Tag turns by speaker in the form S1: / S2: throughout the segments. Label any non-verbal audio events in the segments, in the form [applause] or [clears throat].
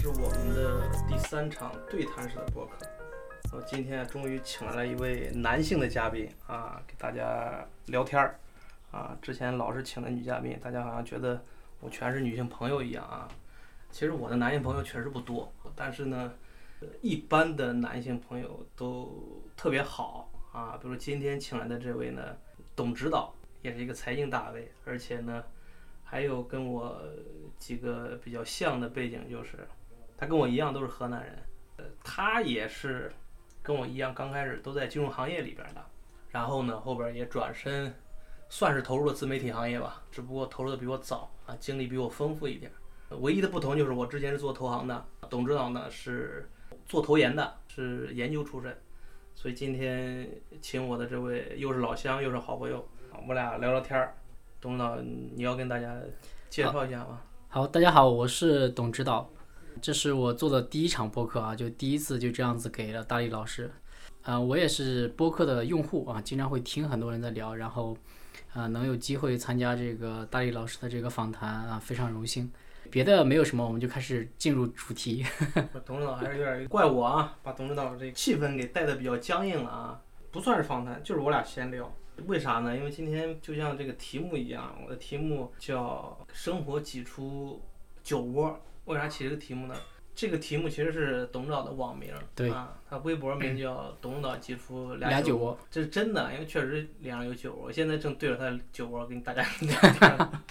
S1: 是我们的第三场对谈式的播客。我今天终于请来了一位男性的嘉宾啊，给大家聊天儿啊。之前老是请的女嘉宾，大家好像觉得我全是女性朋友一样啊。其实我的男性朋友确实不多，但是呢，一般的男性朋友都特别好啊。比如今天请来的这位呢，董指导也是一个财经大 V，而且呢，还有跟我几个比较像的背景，就是他跟我一样都是河南人，呃，他也是跟我一样刚开始都在金融行业里边的，然后呢后边也转身算是投入了自媒体行业吧，只不过投入的比我早啊，经历比我丰富一点。唯一的不同就是我之前是做投行的，董指导呢是做投研的，是研究出身，所以今天请我的这位又是老乡又是好朋友，我俩聊聊天儿。董指导，你要跟大家介绍一下吗？
S2: 好，大家好，我是董指导，这是我做的第一场播客啊，就第一次就这样子给了大力老师，啊、我也是播客的用户啊，经常会听很多人在聊，然后啊、能有机会参加这个大力老师的这个访谈啊，非常荣幸。别的没有什么，我们就开始进入主题。[laughs]
S1: 董指导还是有点怪我啊，把董指导这气氛给带的比较僵硬了啊。不算是访谈，就是我俩闲聊。为啥呢？因为今天就像这个题目一样，我的题目叫“生活挤出酒窝”。为啥起这个题目呢？这个题目其实是董指导的网名，
S2: 对
S1: 啊，他微博名叫“董指导挤出酒
S2: 俩酒窝，
S1: 这是真的，因为确实脸上有酒窝。我现在正对着他的酒窝跟大家 [laughs] 聊天呢。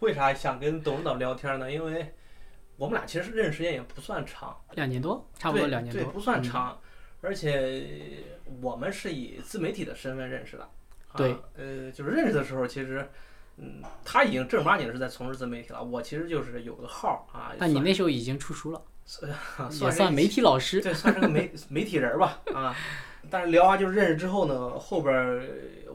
S1: 为啥想跟董指导聊天呢？因为我们俩其实认识时间也不算长，
S2: 两年多，差不多两年多，
S1: 对，不算
S2: 嗯
S1: 长，而且我们是以自媒体的身份认识的。啊
S2: 对，
S1: 呃，就是认识的时候，其实，嗯，他已经正儿八经是在从事自媒体了。我其实就是有个号啊，
S2: 那你那时候已经出书了，[laughs]
S1: 算
S2: 也
S1: 算
S2: 媒体老师。
S1: 对，算是个媒 [laughs] 媒体人儿吧，啊。但是聊完就是认识之后呢，后边儿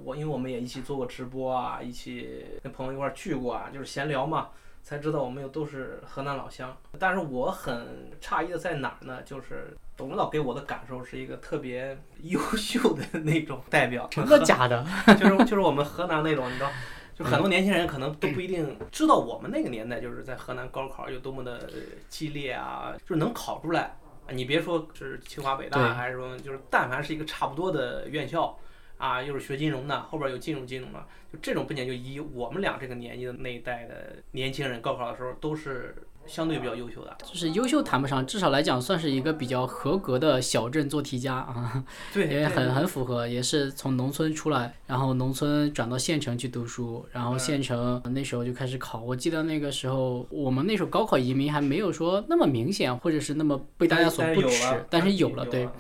S1: 我因为我们也一起做过直播啊，一起跟朋友一块儿聚过啊，就是闲聊嘛，才知道我们又都是河南老乡。但是我很诧异的在哪儿呢？就是董指导给我的感受是一个特别优秀的那种代表，
S2: 真的假的？[laughs]
S1: 就是就是我们河南那种，你知道，就很多年轻人可能都不一定知道我们那个年代就是在河南高考有多么的呃激烈啊，就是能考出来。啊你别说是清华北大，还是说就是但凡是一个差不多的院校啊，又是学金融的，后边有进入金融的，就这种不仅就以我们俩这个年纪的那一代的年轻人，高考的时候都是相对比较优秀的。
S2: 就是优秀谈不上，至少来讲算是一个比较合格的小镇做题家啊。[laughs]
S1: 对，
S2: 也很很符合，也是从农村出来，然后农村转到县城去读书，然后县城那时候就开始考。我记得那个时候，我们那时候高考移民还没有说那么明显，或者是那么被大家所不耻，但是有了。对，
S1: 嗯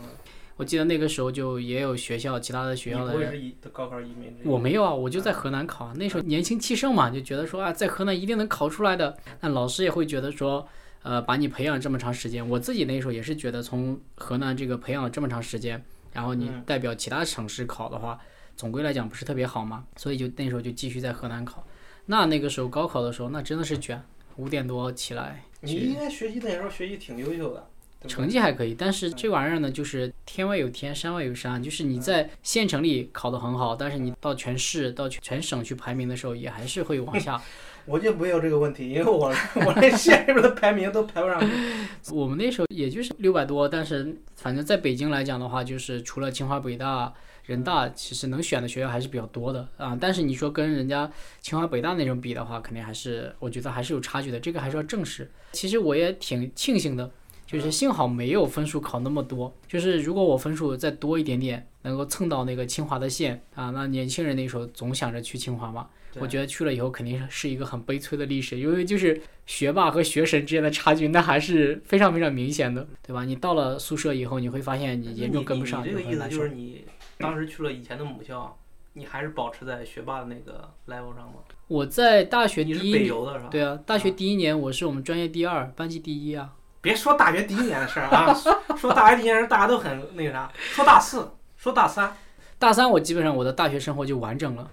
S2: 我记得那个时候就也有学校，其他的学校的人。
S1: 你不是移高考移民？
S2: 我没有啊，我就在河南考，那时候年轻气盛嘛，就觉得说啊，在河南一定能考出来的。那老师也会觉得说，呃，把你培养这么长时间，我自己那时候也是觉得，从河南这个培养了这么长时间，然后你
S1: 嗯
S2: 代表其他省市考的话，总归来讲不是特别好嘛，所以就那时候就继续在河南考。那那个时候高考的时候，那真的是卷，五点多起来，
S1: 你应该学习那时候学习挺优秀的，
S2: 成绩还可以，但是这玩意儿呢，就是天外有天，山外有山，就是你在县城里考得很好，但是你到全市、到全全省去排名的时候，也还是会往下。[laughs]
S1: 我就没有这个问题，因为我我连县里边的排名都排不上去。[laughs]
S2: 我们那时候也就是六百多，但是反正在北京来讲的话，就是除了清华、北大、人大，其实能选的学校还是比较多的啊。但是你说跟人家清华、北大那种比的话，肯定还是我觉得还是有差距的，这个还是要正视。其实我也挺庆幸的，就是幸好没有分数考那么多，就是如果我分数再多一点点，能够蹭到那个清华的线啊，那年轻人那时候总想着去清华嘛。我觉得去了以后肯定是一个很悲催的历史，因为就是学霸和学神之间的差距，那还是非常非常明显的，对吧？你到了宿舍以后，你会发现你严重跟不上，
S1: 你你这个意思就是你当时去了以前的母校，你还是保持在学霸的那个 level 上吗？
S2: 我在大学第一？对啊，大学第一年我是我们专业第二，班级第一啊。
S1: 别说大学第一年的事儿啊，说大学第一年大家都很那个啥，说大四，说大三，
S2: 大三我基本上我的大学生活就完整了，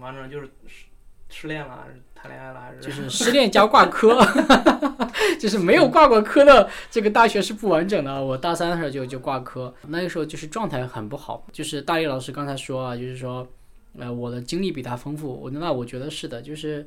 S1: 完整就是失失恋了，谈恋爱了，还是
S2: 就是 [laughs] 失恋加挂科，[laughs] 就是没有挂过科的这个大学是不完整的。我大三的时候就就挂科，那个时候就是状态很不好。就是大力老师刚才说啊，就是说，呃，我的经历比他丰富，我那我觉得是的，就是。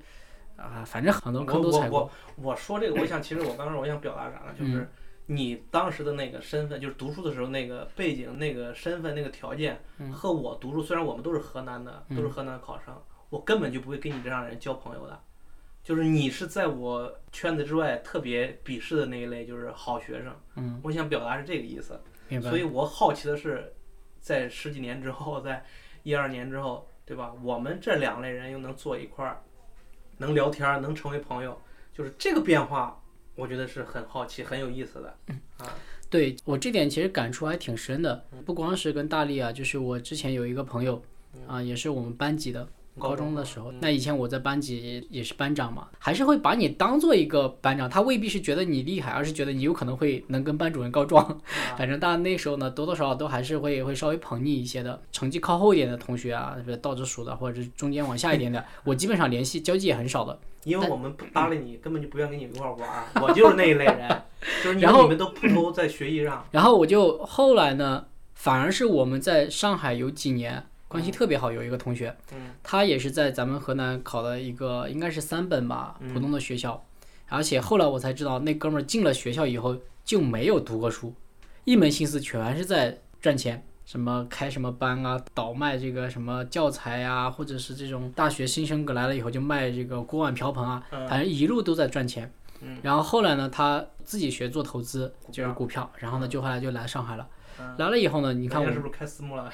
S2: 啊，反正很多坑
S1: 我
S2: 都踩过。
S1: 我我我说这个，我想其实我刚才我想表达啥呢？就是
S2: 嗯
S1: 你当时的那个身份，就是读书的时候那个背景、那个身份、那个条件，
S2: 嗯
S1: 和我读书，虽然我们都是河南的，都是河南的考生，我根本就不会跟你这样的人交朋友的。就是你是在我圈子之外特别鄙视的那一类，就是好学生。
S2: 嗯，
S1: 我想表达是这个意思。
S2: 明白
S1: 所。以我好奇的是，在十几年之后，在一二年之后，对吧？我们这两类人又能坐一块儿，能聊天，能成为朋友，就是这个变化，我觉得是很好奇、很有意思的。啊，
S2: 对我这点其实感触还挺深的，不光是跟大力啊，就是我之前有一个朋友，啊，也是我们班级的。高中的时候，那以前我在班级也是班长嘛，还是会把你当做一个班长，他未必是觉得你厉害，而是觉得你有可能会能跟班主任告状。[laughs] 反正大家那时候呢，多多少少都还是会会稍微捧你一些的。成绩靠后一点的同学啊，比如倒着数的，或者是中间往下一点的，[laughs] 我基本上联系交际也很少的。
S1: 因为我们不搭理你，根本就不愿跟你一块儿玩儿。我就是那一类人，[laughs] 就是你
S2: 然后
S1: 你们都扑头在学习上。
S2: 然后我就后来呢，反而是我们在上海有几年关系特别好，有一个同学，
S1: 嗯。
S2: 他也是在咱们河南考的一个应该是三本吧，
S1: 嗯。
S2: 普通的学校，而且后来我才知道，那哥们儿进了学校以后就没有读过书，一门心思全是在赚钱。什么开什么班啊，倒卖这个什么教材啊，或者是这种大学新生来了以后就卖这个锅碗瓢盆啊，
S1: 嗯。
S2: 反正一路都在赚钱。
S1: 嗯。
S2: 然后后来呢，他自己学做投资，就是股票，然后呢，就后来就来上海了。
S1: 嗯
S2: 来了以后呢，你看我
S1: 是不是开私募了？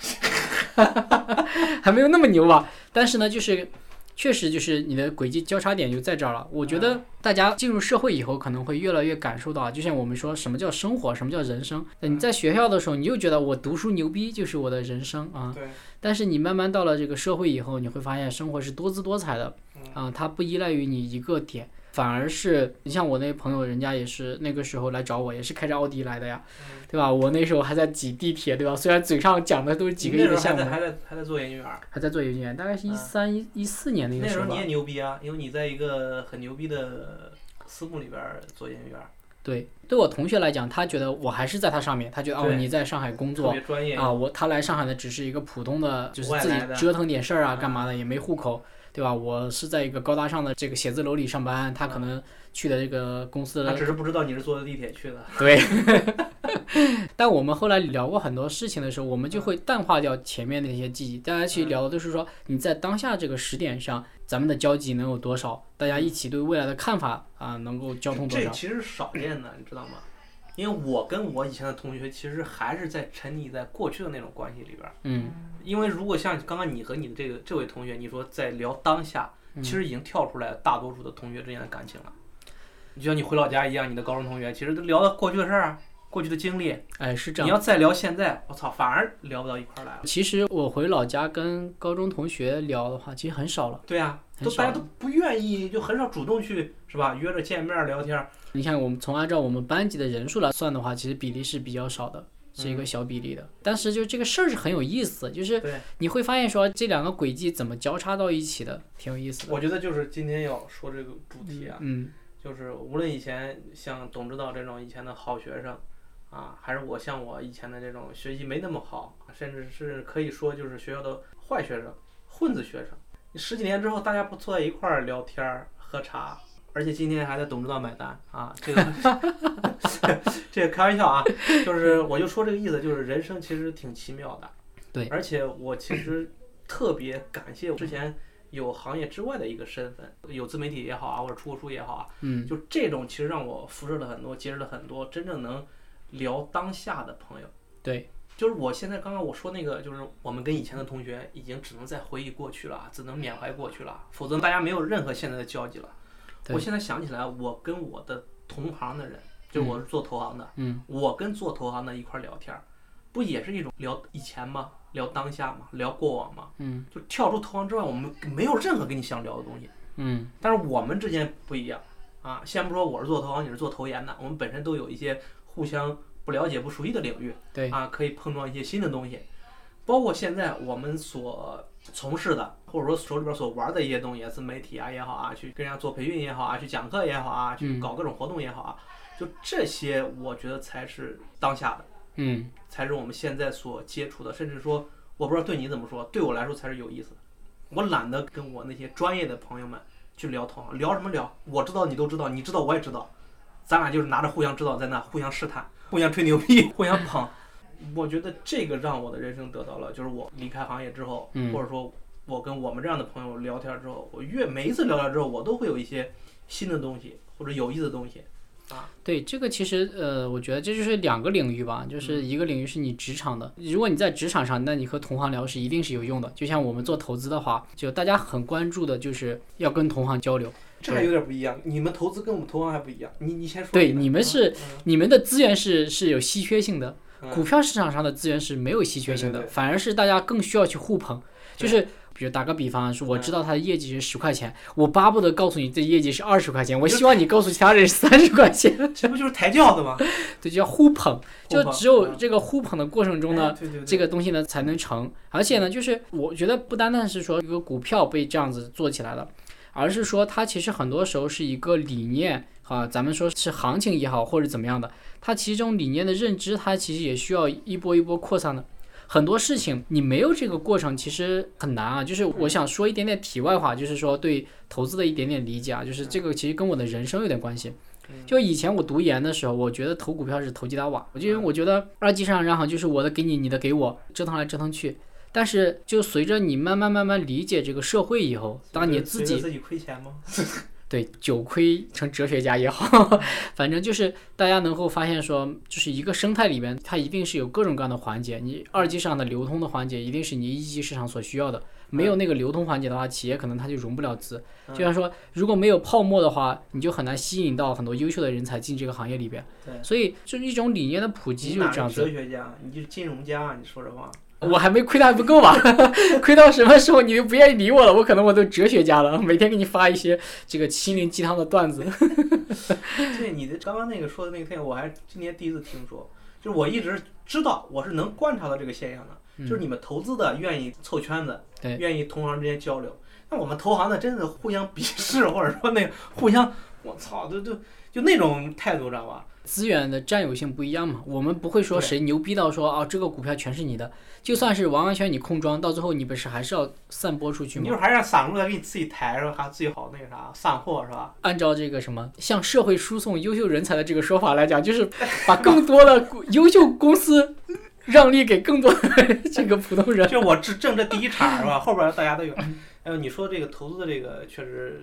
S2: 还没有那么牛吧，但是呢，就是确实就是你的轨迹交叉点就在这儿了。我觉得大家进入社会以后，可能会越来越感受到啊，就像我们说什么叫生活，什么叫人生。你在学校的时候，你就觉得我读书牛逼就是我的人生啊，
S1: 对，
S2: 但是你慢慢到了这个社会以后，你会发现生活是多姿多彩的啊，它不依赖于你一个点。反而是你像我那朋友，人家也是那个时候来找我，也是开着奥迪来的呀，对吧？我那时候还在挤地铁，对吧？虽然嘴上讲的都是几个亿的项目，
S1: 还在还在做研究员。
S2: 还在做研究员，大概是一
S1: 嗯
S2: 三一一四年那个时候吧
S1: 那时候你也。牛逼啊，因为你在一个很牛逼的私募里边做研究员，
S2: 对，对我同学来讲，他觉得我还是在他上面，他觉得哦你在上海工
S1: 特
S2: 作
S1: 别专业
S2: 啊，我他来上海的只是一个普通的，就是自己折腾点事儿啊，
S1: 嗯
S2: 干嘛的也没户口，对吧？我是在一个高大上的这个写字楼里上班，他可能去的这个公司
S1: 他只是不知道你是坐的地铁去的。
S2: 对，[laughs] 但我们后来聊过很多事情的时候，我们就会淡化掉前面的那些记忆。大家其实聊的都是说你在当下这个时点上，咱们的交集能有多少，大家一起对未来的看法啊，能够交通多少。
S1: 这其实少见的，你知道吗？因为我跟我以前的同学其实还是在沉溺在过去的那种关系里边儿。
S2: 嗯，
S1: 因为如果像刚刚你和你的这个这位同学，你说在聊当下，
S2: 嗯
S1: 其实已经跳出来大多数的同学之间的感情了。就像你回老家一样，你的高中同学其实都聊到过去的事儿啊，过去的经历。
S2: 哎，是这样。
S1: 你要再聊现在，我操，反而聊不到一块儿来了。
S2: 其实我回老家跟高中同学聊的话，其实很少了。
S1: 对呀、都大家都不愿意，就很少主动去是吧？约着见面聊天。
S2: 你看，我们从按照我们班级的人数来算的话，其实比例是比较少的，是一个小比例的。但是就这个事儿是很有意思，就是，你会发现说这两个轨迹怎么交叉到一起的，挺有意思的。
S1: 我觉得就是今天要说这个主题啊，
S2: 嗯
S1: 就是无论以前像董指导这种以前的好学生，啊，还是我像我以前的这种学习没那么好，甚至是可以说就是学校的坏学生、混子学生，十几年之后大家不坐在一块儿聊天儿、喝茶，而且今天还在董指导买单啊，这个 [laughs] 这个开玩笑啊，就是我就说这个意思，就是人生其实挺奇妙的，
S2: 对
S1: 而且我其实特别感谢我之前。有行业之外的一个身份，有自媒体也好啊，或者出过书也好啊，
S2: 嗯
S1: 就这种其实让我辐射了很多，结识了很多真正能聊当下的朋友。
S2: 对，
S1: 就是我现在刚刚我说那个，就是我们跟以前的同学已经只能在回忆过去了，只能缅怀过去了，否则大家没有任何现在的交集了。我现在想起来，我跟我的同行的人，就是我是做投行的，
S2: 嗯
S1: 我跟做投行的一块聊天，不也是一种聊以前吗？聊当下吗？聊过往吗？
S2: 嗯
S1: 就跳出投行之外，我们没有任何跟你想聊的东西。
S2: 嗯
S1: 但是我们之间不一样啊，先不说我是做投行，你是做投研的，我们本身都有一些互相不了解、不熟悉的领域，
S2: 对
S1: 啊，可以碰撞一些新的东西，包括现在我们所从事的，或者说手里边所玩的一些东西，自媒体啊也好啊，去跟人家做培训也好啊，去讲课也好啊，去
S2: 嗯
S1: 搞各种活动也好啊，就这些，我觉得才是当下的，
S2: 嗯
S1: 才是我们现在所接触的，甚至说，我不知道对你怎么说，对我来说才是有意思的。我懒得跟我那些专业的朋友们去聊同行，聊什么聊？我知道你都知道，你知道我也知道，咱俩就是拿着互相知道在那互相试探，互相吹牛逼，互相捧。我觉得这个让我的人生得到了，就是我离开行业之后，
S2: 嗯
S1: 或者说我跟我们这样的朋友聊天之后，我越每一次聊天之后，我都会有一些新的东西或者有意思的东西。
S2: 对这个其实呃，我觉得这就是两个领域吧，就是一个领域是你职场的，如果你在职场上，那你和同行聊是一定是有用的。就像我们做投资的话，就大家很关注的就是要跟同行交流。
S1: 这还有点不一样，你们投资跟我们投行还不一样。你你先说。
S2: 对，
S1: 你
S2: 你们是
S1: 嗯
S2: 你们的资源是是有稀缺性的，
S1: 嗯
S2: 股票市场上的资源是没有稀缺性的，
S1: 对对对
S2: 反而是大家更需要去互捧。就是比如打个比方，说我
S1: 嗯
S2: 知道他的业绩是十块钱，我巴不得告诉你这业绩是二十块钱，我希望你告诉其他人是三十块钱，[laughs]
S1: 这不就是抬轿子吗？[laughs]
S2: 对，就叫互捧。就只有
S1: 嗯
S2: 这个互捧的过程中呢，这个东西呢才能成。而且呢，就是我觉得不单单是说一个股票被这样子做起来了，而是说它其实很多时候是一个理念啊，咱们说是行情也好或者怎么样的，它其中理念的认知，它其实也需要一波一波扩散的。很多事情你没有这个过程，其实很难啊。就是我想说一点点题外话，就是说对投资的一点点理解啊，就是这个其实跟我的人生有点关系。就以前我读研的时候，我觉得投股票是投机倒把，我就因为我觉得二级市场然后就是我的给你，你的给我，折腾来折腾去。但是就随着你慢慢慢慢理解这个社会以后，当你自己
S1: 自己亏钱吗？
S2: 对酒亏成哲学家也好，[laughs] 反正就是大家能够发现说，就是一个生态里面，它一定是有各种各样的环节。你二级市场的流通的环节，一定是你一级市场所需要的。没有那个流通环节的话，企业可能它就融不了资。就像说，如果没有泡沫的话，你就很难吸引到很多优秀的人才进这个行业里边。
S1: 对
S2: 所以就是一种理念的普及就是这样子。
S1: 哲学家？你就是金融家，你说实话。
S2: 我还没亏的还不够吧？[laughs] 亏到什么时候你就不愿意理我了？我可能我都哲学家了，每天给你发一些这个心灵鸡汤的段子。[laughs]
S1: 对你的刚刚那个说的那个现象，我还是今年第一次听说。就是我一直知道，我是能观察到这个现象的，就是你们投资的愿意凑圈子，
S2: 对
S1: 愿意同行之间交流。那我们投行的真的互相鄙视，或者说那个互相，我操，就就就那种态度，知道吧？
S2: 资源的占有性不一样嘛，我们不会说谁牛逼到说啊这个股票全是你的，就算是完完全全你控庄，到最后你不是还是要散播出去吗？
S1: 你就是还是让散户来给你自己抬是吧？还自己好那个啥散货是吧？
S2: 按照这个什么向社会输送优秀人才的这个说法来讲，就是 [laughs] 把更多的优秀公司让利给更多的这个普通人。
S1: 就我只挣这第一茬是吧？后边大家都有。还有你说这个投资的这个确实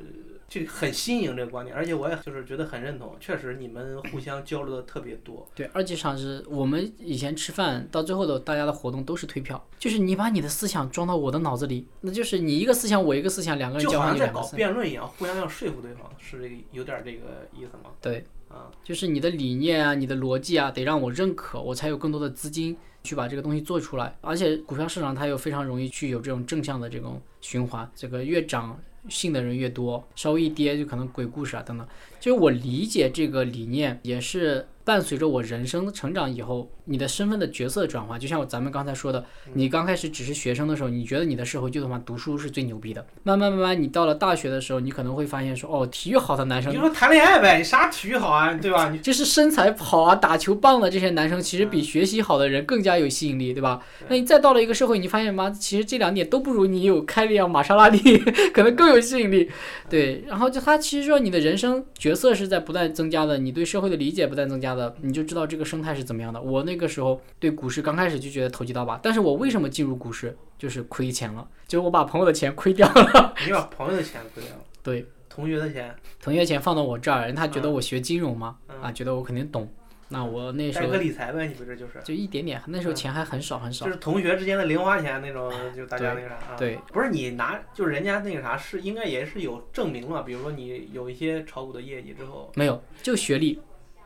S1: 就很新颖这个观点，而且我也就是觉得很认同，确实你们互相交流的特别多。
S2: 对，二级市场是我们以前吃饭到最后的大家的活动都是推票，就是你把你的思想装到我的脑子里，那就是你一个思想我一个思想，两个人交
S1: 就好像在搞。辩论一样，互相要说服对方，是这个有点这个意思吗？
S2: 对，
S1: 啊，
S2: 就是你的理念啊，你的逻辑啊，得让我认可，我才有更多的资金去把这个东西做出来。而且股票市场它又非常容易去有这种正向的这种循环，这个越涨信的人越多，稍微一跌就可能鬼故事啊等等。就是我理解这个理念，也是伴随着我人生成长以后，你的身份的角色转换。就像咱们刚才说的，你刚开始只是学生的时候，你觉得你的社会就他妈读书是最牛逼的。慢慢慢慢，你到了大学的时候，你可能会发现说，哦，体育好的男生
S1: 你就说谈恋爱呗，你啥体育好啊，对吧？你 [laughs]
S2: 就是身材好啊、打球棒的这些男生，其实比学习好的人更加有吸引力，对吧？那你再到了一个社会，你发现妈，其实这两点都不如你有开利昂、玛莎拉蒂 [laughs] 可能更有吸引力。对，然后就他其实说你的人生角色是在不断增加的，你对社会的理解不断增加的，你就知道这个生态是怎么样的。我那个时候对股市刚开始就觉得投机倒把，但是我为什么进入股市？就是亏钱了，就是我把朋友的钱亏掉了，[laughs]
S1: 你把朋友的钱亏掉了，
S2: 对，
S1: 同学的钱，
S2: 同学钱放到我这儿，人他觉得我学金融嘛，
S1: 嗯
S2: 啊，觉得我肯定懂。那我那时
S1: 代
S2: 候
S1: 课理财呗，你不这就是。
S2: 就一点点，那时候钱还很少很少
S1: 就。是同学之间的零花钱那种，就大家那个啥啊。
S2: 对，
S1: 不是你拿，就是人家那个啥是应该也是有证明了，比如说你有一些炒股的业绩之后，
S2: 没有，就学历。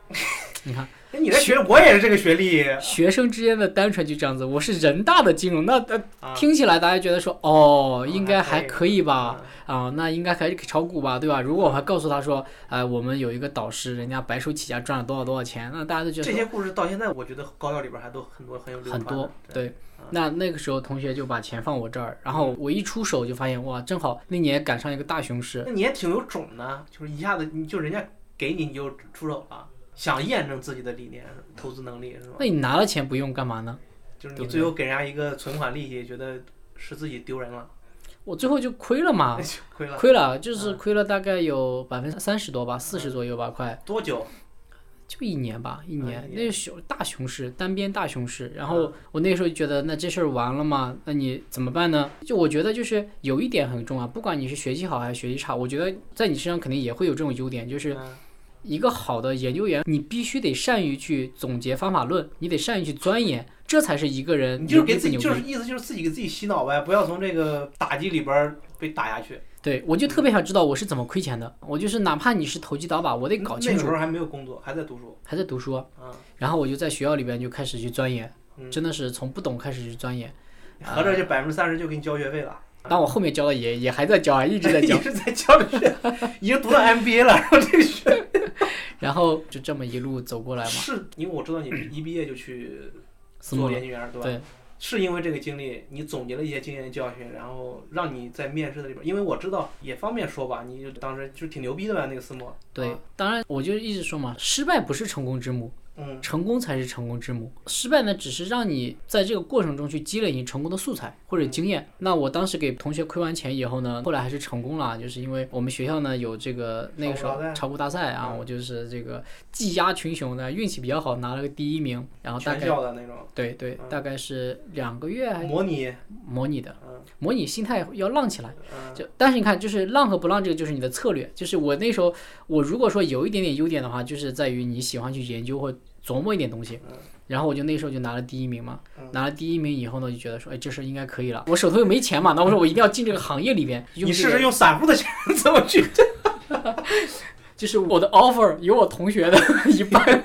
S2: [laughs] 你看，[laughs]
S1: 哎，你的学我也是这个学历
S2: 学生之间的单纯就这样子。我是人大的金融，那听起来大家觉得说，哦，应该还
S1: 还
S2: 可以吧？
S1: 嗯？
S2: 啊，那应该可以炒股吧，对吧？如果我还告诉他说，呃，我我们有一个导师，人家白手起家赚了多少多少钱，那大家都觉得
S1: 这些故事到现在，我觉得高校里边还都很多很有
S2: 很多。对，
S1: 嗯
S2: 那那个时候同学就把钱放我这儿，然后我一出手就发现，哇，正好那年赶上一个大熊市，
S1: 那你也挺有种的，就是一下子你就人家给你你就出手了，想验证自己的理念、投资能力是吧？
S2: 那你拿了钱不用干嘛呢？
S1: 就是你最后给人家一个存款利息，觉得是自己丢人了。
S2: 我最后就亏了嘛，[laughs]
S1: 亏了
S2: 亏了，就是亏了大概有百分之三十多吧，四十左右吧，快
S1: 多久？
S2: 就一年吧，一
S1: 啊
S2: 年
S1: 一，
S2: 那是熊大熊市，单边大熊市。然后我那时候就觉得，那这事儿完了嘛？那你怎么办呢？就我觉得就是有一点很重要，不管你是学习好还是学习差，我觉得在你身上肯定也会有这种优点，就是
S1: 嗯
S2: 一个好的研究员，你必须得善于去总结方法论，你得善于去钻研，这才是一个人
S1: 你就是给自己，就是意思就是自己给自己洗脑呗，不要从这个打击里边儿被打下去。
S2: 对，我就特别想知道我是怎么亏钱的。我就是哪怕你是投机倒把，我得搞清楚
S1: 那时。候还没有工作，还在读书。
S2: 还在读书，
S1: 嗯
S2: 然后我就在学校里边就开始去钻研，
S1: 嗯，
S2: 真的是从不懂开始去钻研。
S1: 合着这百分之三十就给你交学费了。
S2: 但我后面交的也也还在交啊，一直在交 [laughs]
S1: 一。直在交着学，已经读到 MBA 了，然后这个学
S2: 然后就这么一路走过来嘛。
S1: 是因为我知道你 [clears throat] 一毕业就去做研究员，对吧？
S2: 对
S1: 是因为这个经历，你总结了一些经验教训，然后让你在面试的里边，因为我知道也方便说吧，你就当时就挺牛逼的吧，那个私募。
S2: 对
S1: 啊，
S2: 当然我就一直说嘛，失败不是成功之母，
S1: 嗯
S2: 成功才是成功之母。失败呢，只是让你在这个过程中去积累你成功的素材或者经验。那我当时给同学亏完钱以后呢，后来还是成功了，就是因为我们学校呢有这个那个时候
S1: 炒股大赛
S2: 啊，
S1: 嗯
S2: 我就是这个技压群雄的，运气比较好，拿了个第一名。然后大
S1: 全
S2: 概
S1: 校的那种
S2: 对对，
S1: 嗯
S2: 大概是两个月还
S1: 模拟，
S2: 模拟的，
S1: 嗯
S2: 模拟心态要浪起来。
S1: 嗯
S2: 就但是你看，就是浪和不浪，这个就是你的策略。就是我那时候，我如果说有一点点优点的话，就是在于你喜欢去研究或琢磨一点东西。然后我就那时候就拿了第一名嘛，
S1: 嗯
S2: 拿了第一名以后呢，就觉得说，哎，这事儿应该可以了。我手头又没钱嘛，那我说我一定要进这个行业里边。[laughs]
S1: 你试试用散户的钱怎么去？[laughs]
S2: 就是我的 offer 有我同学的 [laughs] 一半。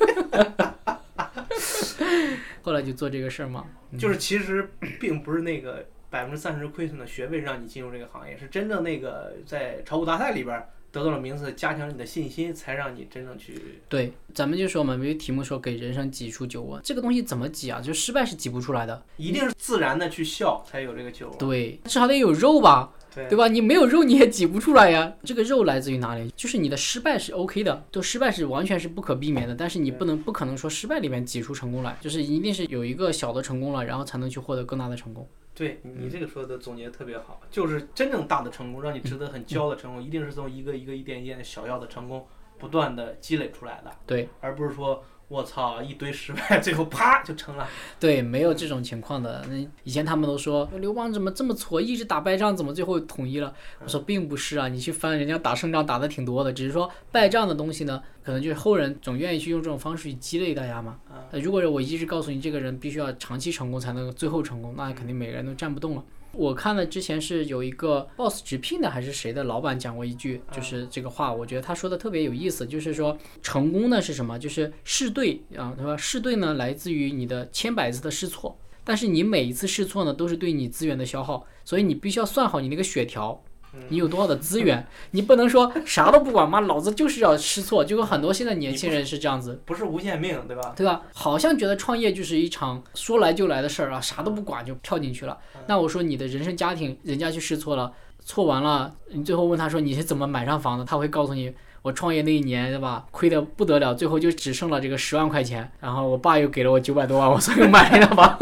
S2: 后来就做这个事儿嘛，
S1: 就是其实并不是那个百分之三十亏损的学费让你进入这个行业，是真正那个在炒股大赛里边得到了名次，加强你的信心，才让你真正去。
S2: 对，咱们就说嘛，没题目说给人生挤出酒窝，这个东西怎么挤啊？就失败是挤不出来的。
S1: 一定是自然的去笑，才有这个酒。
S2: 对，至少得有肉吧，
S1: 对
S2: 对吧？你没有肉你也挤不出来呀。这个肉来自于哪里？就是你的失败是 OK 的，就失败是完全是不可避免的，但是你不能不可能说失败里面挤出成功来，就是一定是有一个小的成功了，然后才能去获得更大的成功。
S1: 对你这个说的总结特别好，就是真正大的成功，让你值得很骄傲的成功，一定是从一个一个一点一点小要的成功不断的积累出来的，
S2: 对。
S1: 而不是说我操一堆失败，[laughs] 最后啪就成了。
S2: 对，没有这种情况的。那以前他们都说刘邦怎么这么挫，一直打败仗，怎么最后统一了？我说并不是啊，你去翻人家打胜仗打的挺多的，只是说败仗的东西呢，可能就是后人总愿意去用这种方式去积累大家嘛。
S1: 啊
S2: 呃，如果我一直告诉你这个人必须要长期成功才能最后成功，那肯定每个人都站不动了。我看了之前是有一个 boss 直聘的还是谁的老板讲过一句，就是这个话，我觉得他说的特别有意思，就是说成功呢是什么？就是试对啊，他说？试对呢来自于你的千百次的试错，但是你每一次试错呢都是对你资源的消耗，所以你必须要算好你那个血条。你有多少的资源？你不能说啥都不管，妈，老子就是要试错。就有很多现在年轻人是这样子，
S1: 不是无限命，对吧？
S2: 对吧？好像觉得创业就是一场说来就来的事儿啊，啥都不管就跳进去了。那我说你的人生家庭，人家去试错了，错完了，你最后问他说你是怎么买上房的，他会告诉你。我创业那一年，对吧？亏得不得了，最后就只剩了这个十万块钱，然后我爸又给了我九百多万，我所以买了房。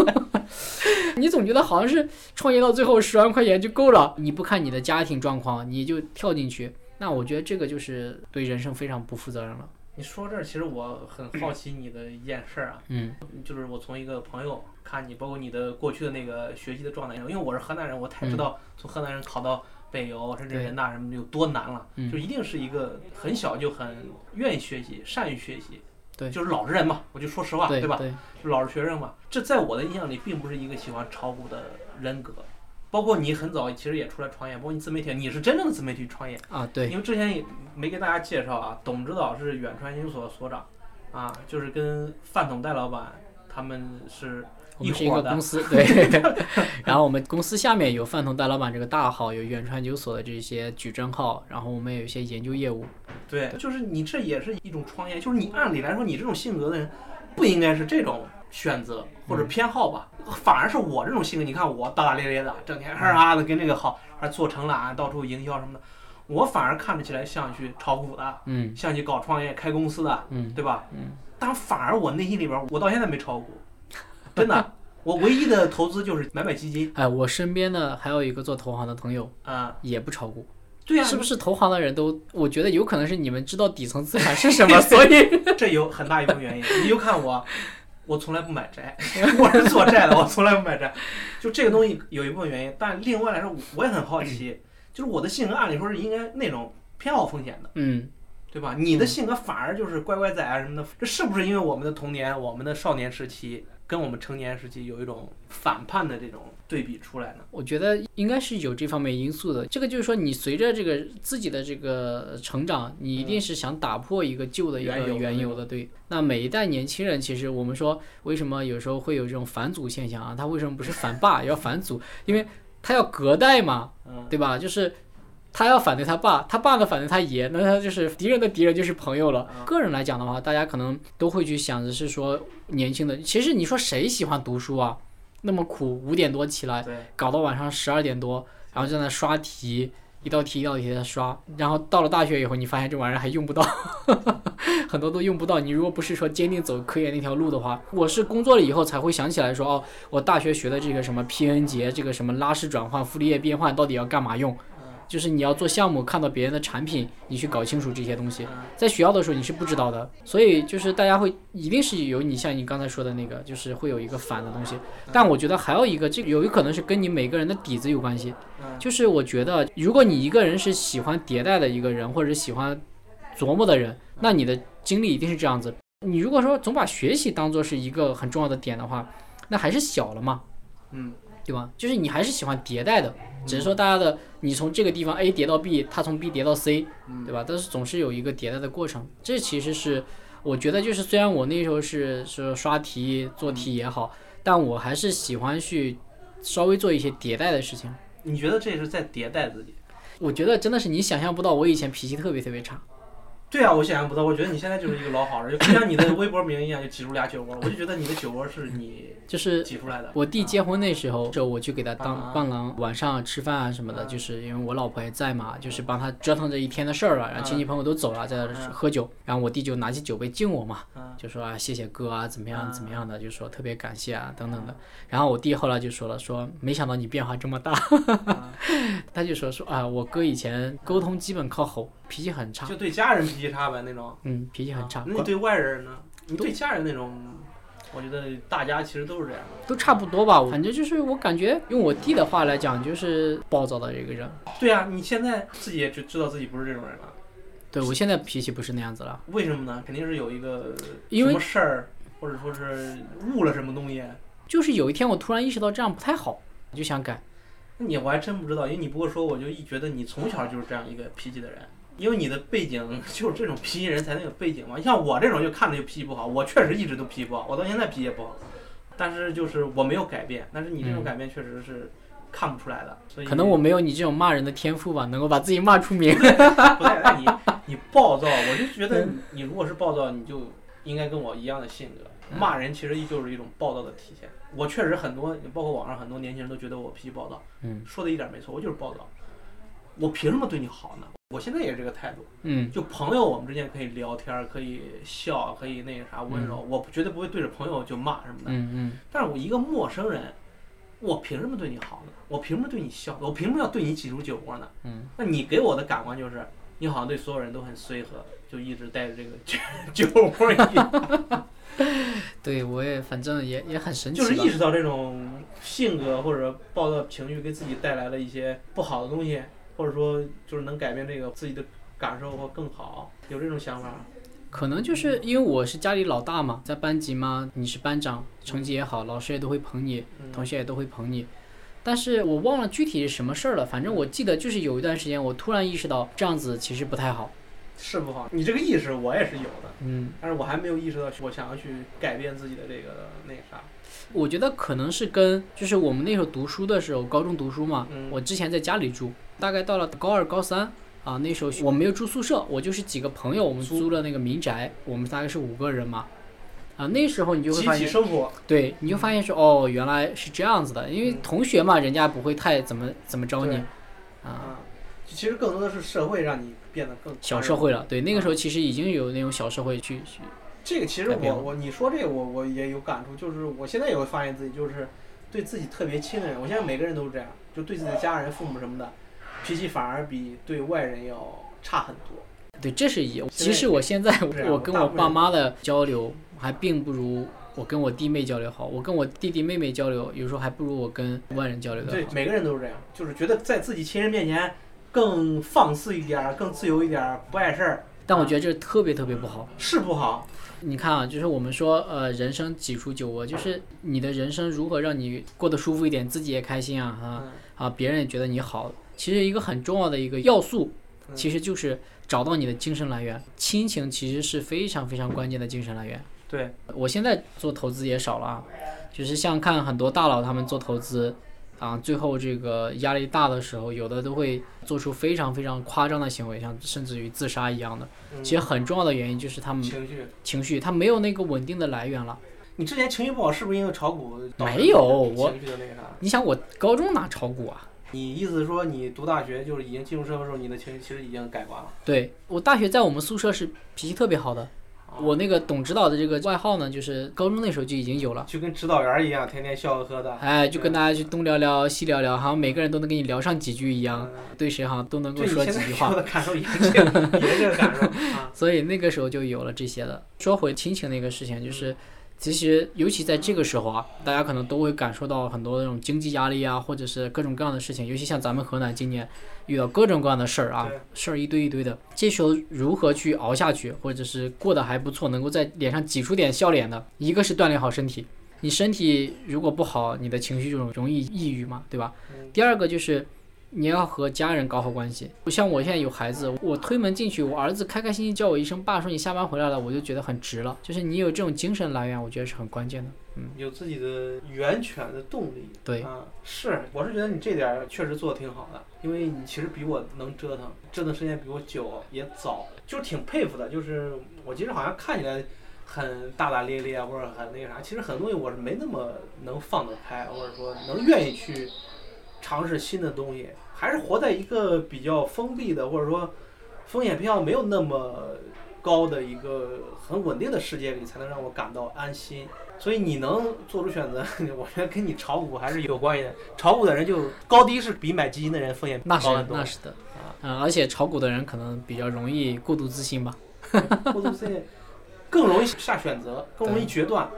S2: 你总觉得好像是创业到最后十万块钱就够了，你不看你的家庭状况，你就跳进去，那我觉得这个就是对人生非常不负责任了。
S1: 你说这儿，其实我很好奇你的一件事儿啊，
S2: 嗯。
S1: 就是我从一个朋友看你，包括你的过去的那个学习的状态，因为我是河南人，我太知道从河南人考到北邮甚至人大什么有多难了，
S2: 嗯。
S1: 就一定是一个很小就很愿意学习、善于学习，
S2: 对
S1: 就是老实人嘛，我就说实话，吧？
S2: 对吧
S1: 就老实学生嘛，这在我的印象里并不是一个喜欢炒股的人格。包括你很早其实也出来创业，包括你自媒体，你是真正的自媒体创业。
S2: 啊，对，
S1: 因为之前也没给大家介绍啊，董指导是远传研究所所长，啊，就是跟饭桶戴老板他们是一
S2: 我们是一个公司，对。[laughs] 然后我们公司下面有饭桶大老板这个大号，有远传研究所的这些矩阵号，然后我们也有一些研究业务。
S1: 对，就是你这也是一种创业，就是你按理来说你这种性格的人不应该是这种选择或者偏好吧，反而是我这种性格，你看我大大咧咧的，整天啊啊的跟那个好，还做承揽，到处营销什么的，我反而看着起来像去炒股的，
S2: 嗯
S1: 像去搞创业开公司的，
S2: 嗯
S1: 对吧？
S2: 嗯，
S1: 但反而我内心里边儿，我到现在没炒股，[laughs] 真的。我唯一的投资就是买买基金
S2: 哎，我身边的还有一个做投行的朋友，
S1: 啊。
S2: 也不炒股。
S1: 对呀、
S2: 是不是投行的人都？我觉得有可能是你们知道底层资产是什么，[laughs] 所以
S1: 这有很大一部分原因。你就看我，我从来不买债，[laughs] 我是做债的，我从来不买债。就这个东西有一部分原因，但另外来说，我也很好奇，就是我的性格按理说是应该那种偏好风险的，
S2: 嗯，
S1: 对吧？你的性格反而就是乖乖仔啊什么的，这是不是因为我们的童年、我们的少年时期跟我们成年时期有一种反叛的这种对比出来呢？
S2: 我觉得应该是有这方面因素的。这个就是说，你随着这个自己的这个成长，你一定是想打破一个旧的一个
S1: 原有的
S2: 对。那每一代年轻人，其实我们说为什么有时候会有这种反祖现象啊？他为什么不是反霸要反祖？因为他要隔代嘛，
S1: 嗯，
S2: 对吧？就是他要反对他爸，他爸呢反对他爷，那他就是敌人的敌人就是朋友了。
S1: 嗯
S2: 个人来讲的话，大家可能都会去想着是说年轻的，其实你说谁喜欢读书啊？那么苦，五点多起来，搞到晚上十二点多，然后在那刷题，一道题一道题的刷，然后到了大学以后，你发现这玩意儿还用不到，[laughs] 很多都用不到。你如果不是说坚定走科研那条路的话，我是工作了以后才会想起来说，哦，我大学学的这个什么 PN 结，这个什么拉式转换、傅立叶变换到底要干嘛用？就是你要做项目，看到别人的产品，你去搞清楚这些东西。在学校的时候你是不知道的，所以就是大家会一定是有你像你刚才说的那个，就是会有一个反的东西。但我觉得还有一个，这个有可能是跟你每个人的底子有关系。就是我觉得，如果你一个人是喜欢迭代的一个人，或者是喜欢琢磨的人，那你的经历一定是这样子。你如果说总把学习当做是一个很重要的点的话，那还是小了嘛，
S1: 嗯，
S2: 对吧？就是你还是喜欢迭代的，只是说大家的你从这个地方 A 叠到 B，它从 B 叠到 C，对吧？但是总是有一个迭代的过程。这其实是我觉得，就是虽然我那时候是是刷题做题也好，但我还是喜欢去稍微做一些迭代的事情。
S1: 你觉得这是在迭代自己？
S2: 我觉得真的是你想象不到，我以前脾气特别特别差。
S1: 对啊，我想象不到。我觉得你现在就是一个老好人，就像你的微博名一样，就挤出俩酒窝。我就觉得你的酒窝是你
S2: 就是
S1: 挤出来的。
S2: 我弟结婚那时候，就我去给他
S1: 啊
S2: 当伴郎，晚上吃饭啊什么的，就是因为我老婆也在嘛，就是帮他折腾这一天的事儿了。然后亲戚朋友都走了，在喝酒，然后我弟就拿起酒杯敬我嘛，就说啊谢谢哥啊，怎么样怎么样的，就说特别感谢啊等等的。然后我弟后来就说了，说没想到你变化这么大，[laughs] 他就说说啊我哥以前沟通基本靠吼，脾气很差，
S1: 就对家人脾气差呗那种。
S2: 嗯脾气很差
S1: 啊，那你对外人呢？你对家人那种，我觉得大家其实都是这样。
S2: 都差不多吧。反正就是我感觉用我弟的话来讲，就是暴躁的一个人。
S1: 对啊，你现在自己也就知道自己不是这种人了，
S2: 对我现在脾气不是那样子了，
S1: 为什么呢？肯定是有一个
S2: 因为
S1: 什么事儿，或者说是误了什么东西。
S2: 就是有一天我突然意识到这样不太好，我就想改。
S1: 那你我还真不知道，因为你不会说，我就一觉得你从小就是这样一个脾气的人，因为你的背景就是这种脾气人才能有背景嘛。像我这种就看着就脾气不好，我确实一直都脾气不好，我到现在脾气也不好，但是就是我没有改变，但是你这种改变确实是看不出来的，所以
S2: 可能我没有你这种骂人的天赋吧，能够把自己骂出名。[laughs]
S1: 不对，那你你暴躁，我就觉得你 [laughs] 你如果是暴躁，你就应该跟我一样的性格。骂人其实就是一种暴躁的体现。我确实很多，包括网上很多年轻人都觉得我脾气暴躁，
S2: 嗯，
S1: 说的一点没错，我就是暴躁。我凭什么对你好呢？我现在也是这个态度。
S2: 嗯
S1: 就朋友，我们之间可以聊天，可以笑，可以那个啥温柔，我绝对不会对着朋友就骂什么的。
S2: 嗯嗯
S1: 但是我一个陌生人，我凭什么对你好呢？我凭什么对你笑？我凭什么要对你挤出酒窝呢？
S2: 嗯，
S1: 那你给我的感官就是，你好像对所有人都很随和，就一直带着这个酒 [laughs] 酒窝一样，[laughs]
S2: 对我也反正也也很神奇
S1: 就是意。识到这种性格或者暴躁情绪给自己带来了一些不好的东西，或者说就是能改变这个自己的感受或更好，有这种想法。
S2: 可能就是因为我是家里老大嘛，在班级嘛，你是班长，成绩也好，老师也都会捧你，
S1: 嗯
S2: 同学也都会捧你。但是我忘了具体是什么事儿了，反正我记得就是有一段时间，我突然意识到这样子其实不太好。
S1: 是不好，你这个意识我也是有的，
S2: 嗯，
S1: 但是我还没有意识到我想要去改变自己的这个那个啥。
S2: 我觉得可能是跟就是我们那时候读书的时候，高中读书嘛，
S1: 嗯
S2: 我之前在家里住，大概到了高二、高三啊，那时候我没有住宿舍，我就是几个朋友，我们租了那个民宅，我们大概是五个人嘛。啊，那时候你就会发现，
S1: 生活，
S2: 对，你就发现说，哦，原来是这样子的，因为同学嘛，人家不会太怎么怎么着你，啊，
S1: 啊，其实更多的是社会让你变得更
S2: 小社会了，对，那个时候其实已经有那种小社会去去
S1: 这个其实我我你说这个我我也有感触，就是我现在也会发现自己就是对自己特别亲的人，我现在每个人都是这样，就对自己的家人、父母什么的，脾气反而比对外人要差很多。
S2: 对，这是一。其实我现在我跟我爸妈的交流还并不如我跟我弟妹交流好，我跟我弟弟妹妹交流有时候还不如我跟外人交流的
S1: 对，
S2: 好。
S1: 每个人都是这样，就是觉得在自己亲人面前更放肆一点儿，更自由一点儿，不碍事儿，
S2: 但我觉得这特别特别不好。
S1: 是不好。[laughs]
S2: 你看啊，就是我们说，呃，人生几处酒窝，就是你的人生如何让你过得舒服一点，自己也开心啊，啊
S1: 嗯
S2: 啊，别人也觉得你好。其实一个很重要的一个要素，
S1: 嗯
S2: 其实就是找到你的精神来源。亲情其实是非常非常关键的精神来源。
S1: 对，
S2: 我现在做投资也少了啊，就是像看很多大佬他们做投资，啊，最后这个压力大的时候，有的都会做出非常非常夸张的行为，像甚至于自杀一样的。
S1: 嗯
S2: 其实很重要的原因就是他们
S1: 情绪。
S2: 情绪，他没有那个稳定的来源了。
S1: 你之前情绪不好，是不是因为炒股
S2: 没有我？你想，我高中哪炒股啊？
S1: 你意思是说，你读大学就是已经进入社会的时候，你的情绪其实已经改观了？
S2: 对我大学在我们宿舍是脾气特别好的，
S1: 啊
S2: 我那个董指导的这个外号呢，就是高中那时候就已经有了。
S1: 就跟指导员一样，天天笑呵呵的。
S2: 哎，就跟大家去东聊聊西聊聊，好像每个人都能跟你聊上几句一样，
S1: 嗯
S2: 对谁好像都能够说几句话
S1: 现在给我。的感受也是这个，也是这个感受啊。[laughs]
S2: 所以那个时候就有了这些的。说回亲情那个事情，
S1: 嗯
S2: 就是其实尤其在这个时候啊，大家可能都会感受到很多那种经济压力啊，或者是各种各样的事情。尤其像咱们河南今年遇到各种各样的事儿啊，事儿一堆一堆的。这时候如何去熬下去，或者是过得还不错，能够在脸上挤出点笑脸的，一个是锻炼好身体。你身体如果不好，你的情绪就容易抑郁嘛，对吧？
S1: 嗯
S2: 第二个就是你要和家人搞好关系。像我现在有孩子，我推门进去，我儿子开开心心叫我一声爸，说你下班回来了，我就觉得很值了。就是你有这种精神来源，我觉得是很关键的。
S1: 嗯有自己的源泉的动力。
S2: 对
S1: 啊，是，我是觉得你这点儿确实做的挺好的，因为你其实比我能折腾，折腾时间比我久也早，就是挺佩服的。就是我其实好像看起来很大大咧咧啊，或者很那个啥，其实很多东西我是没那么能放得开，或者说能愿意去尝试新的东西，还是活在一个比较封闭的，或者说风险偏好没有那么高的一个很稳定的世界里，才能让我感到安心。所以你能做出选择，[laughs] 我觉得跟你炒股还是有关系的。炒股的人就高低是比买基金的人风险
S2: 那是
S1: 高很多。
S2: 那是的，
S1: 啊，
S2: 嗯，而且炒股的人可能比较容易过度自信吧，[laughs]
S1: 过度自信更容易下选择，更容易决断。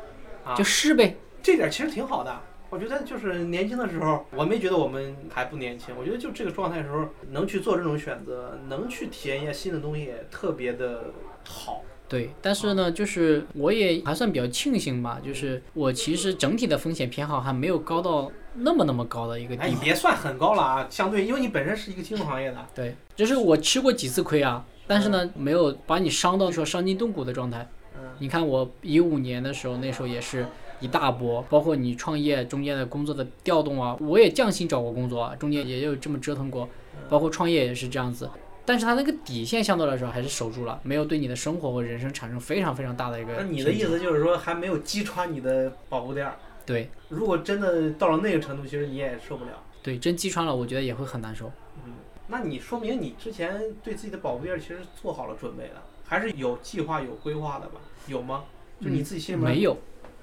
S1: 啊
S2: 就试呗。
S1: 这点其实挺好的。我觉得就是年轻的时候，我没觉得我们还不年轻。我觉得就这个状态的时候，能去做这种选择，能去体验一下新的东西，特别的好。
S2: 对，但是呢，就是我也还算比较庆幸吧，就是我其实整体的风险偏好还没有高到那么那么高的一个
S1: 哎
S2: 地，步。
S1: 也算很高了啊，相对，因为你本身是一个金融行业的。
S2: 对，就是我吃过几次亏啊，但是呢，没有把你伤到说伤筋动骨的状态。
S1: 嗯，
S2: 你看我一五年的时候，那时候也是一大波，包括你创业中间的工作的调动啊，我也降薪找过工作啊，中间也有这么折腾过，包括创业也是这样子。但是它那个底线相对来说还是守住了，没有对你的生活和人生产生非常非常大的一个。
S1: 那你的意？思就是说，还没有击穿你的保护垫儿。
S2: 对
S1: 如果真的到了那个程度，其实你也受不了。
S2: 对，真击穿了，我觉得也会很难受。
S1: 嗯，那你说明你之前对自己的保护垫儿其实做好了准备了，还是有计划、有规划的吧？有吗？就你自己心里面、
S2: 没有，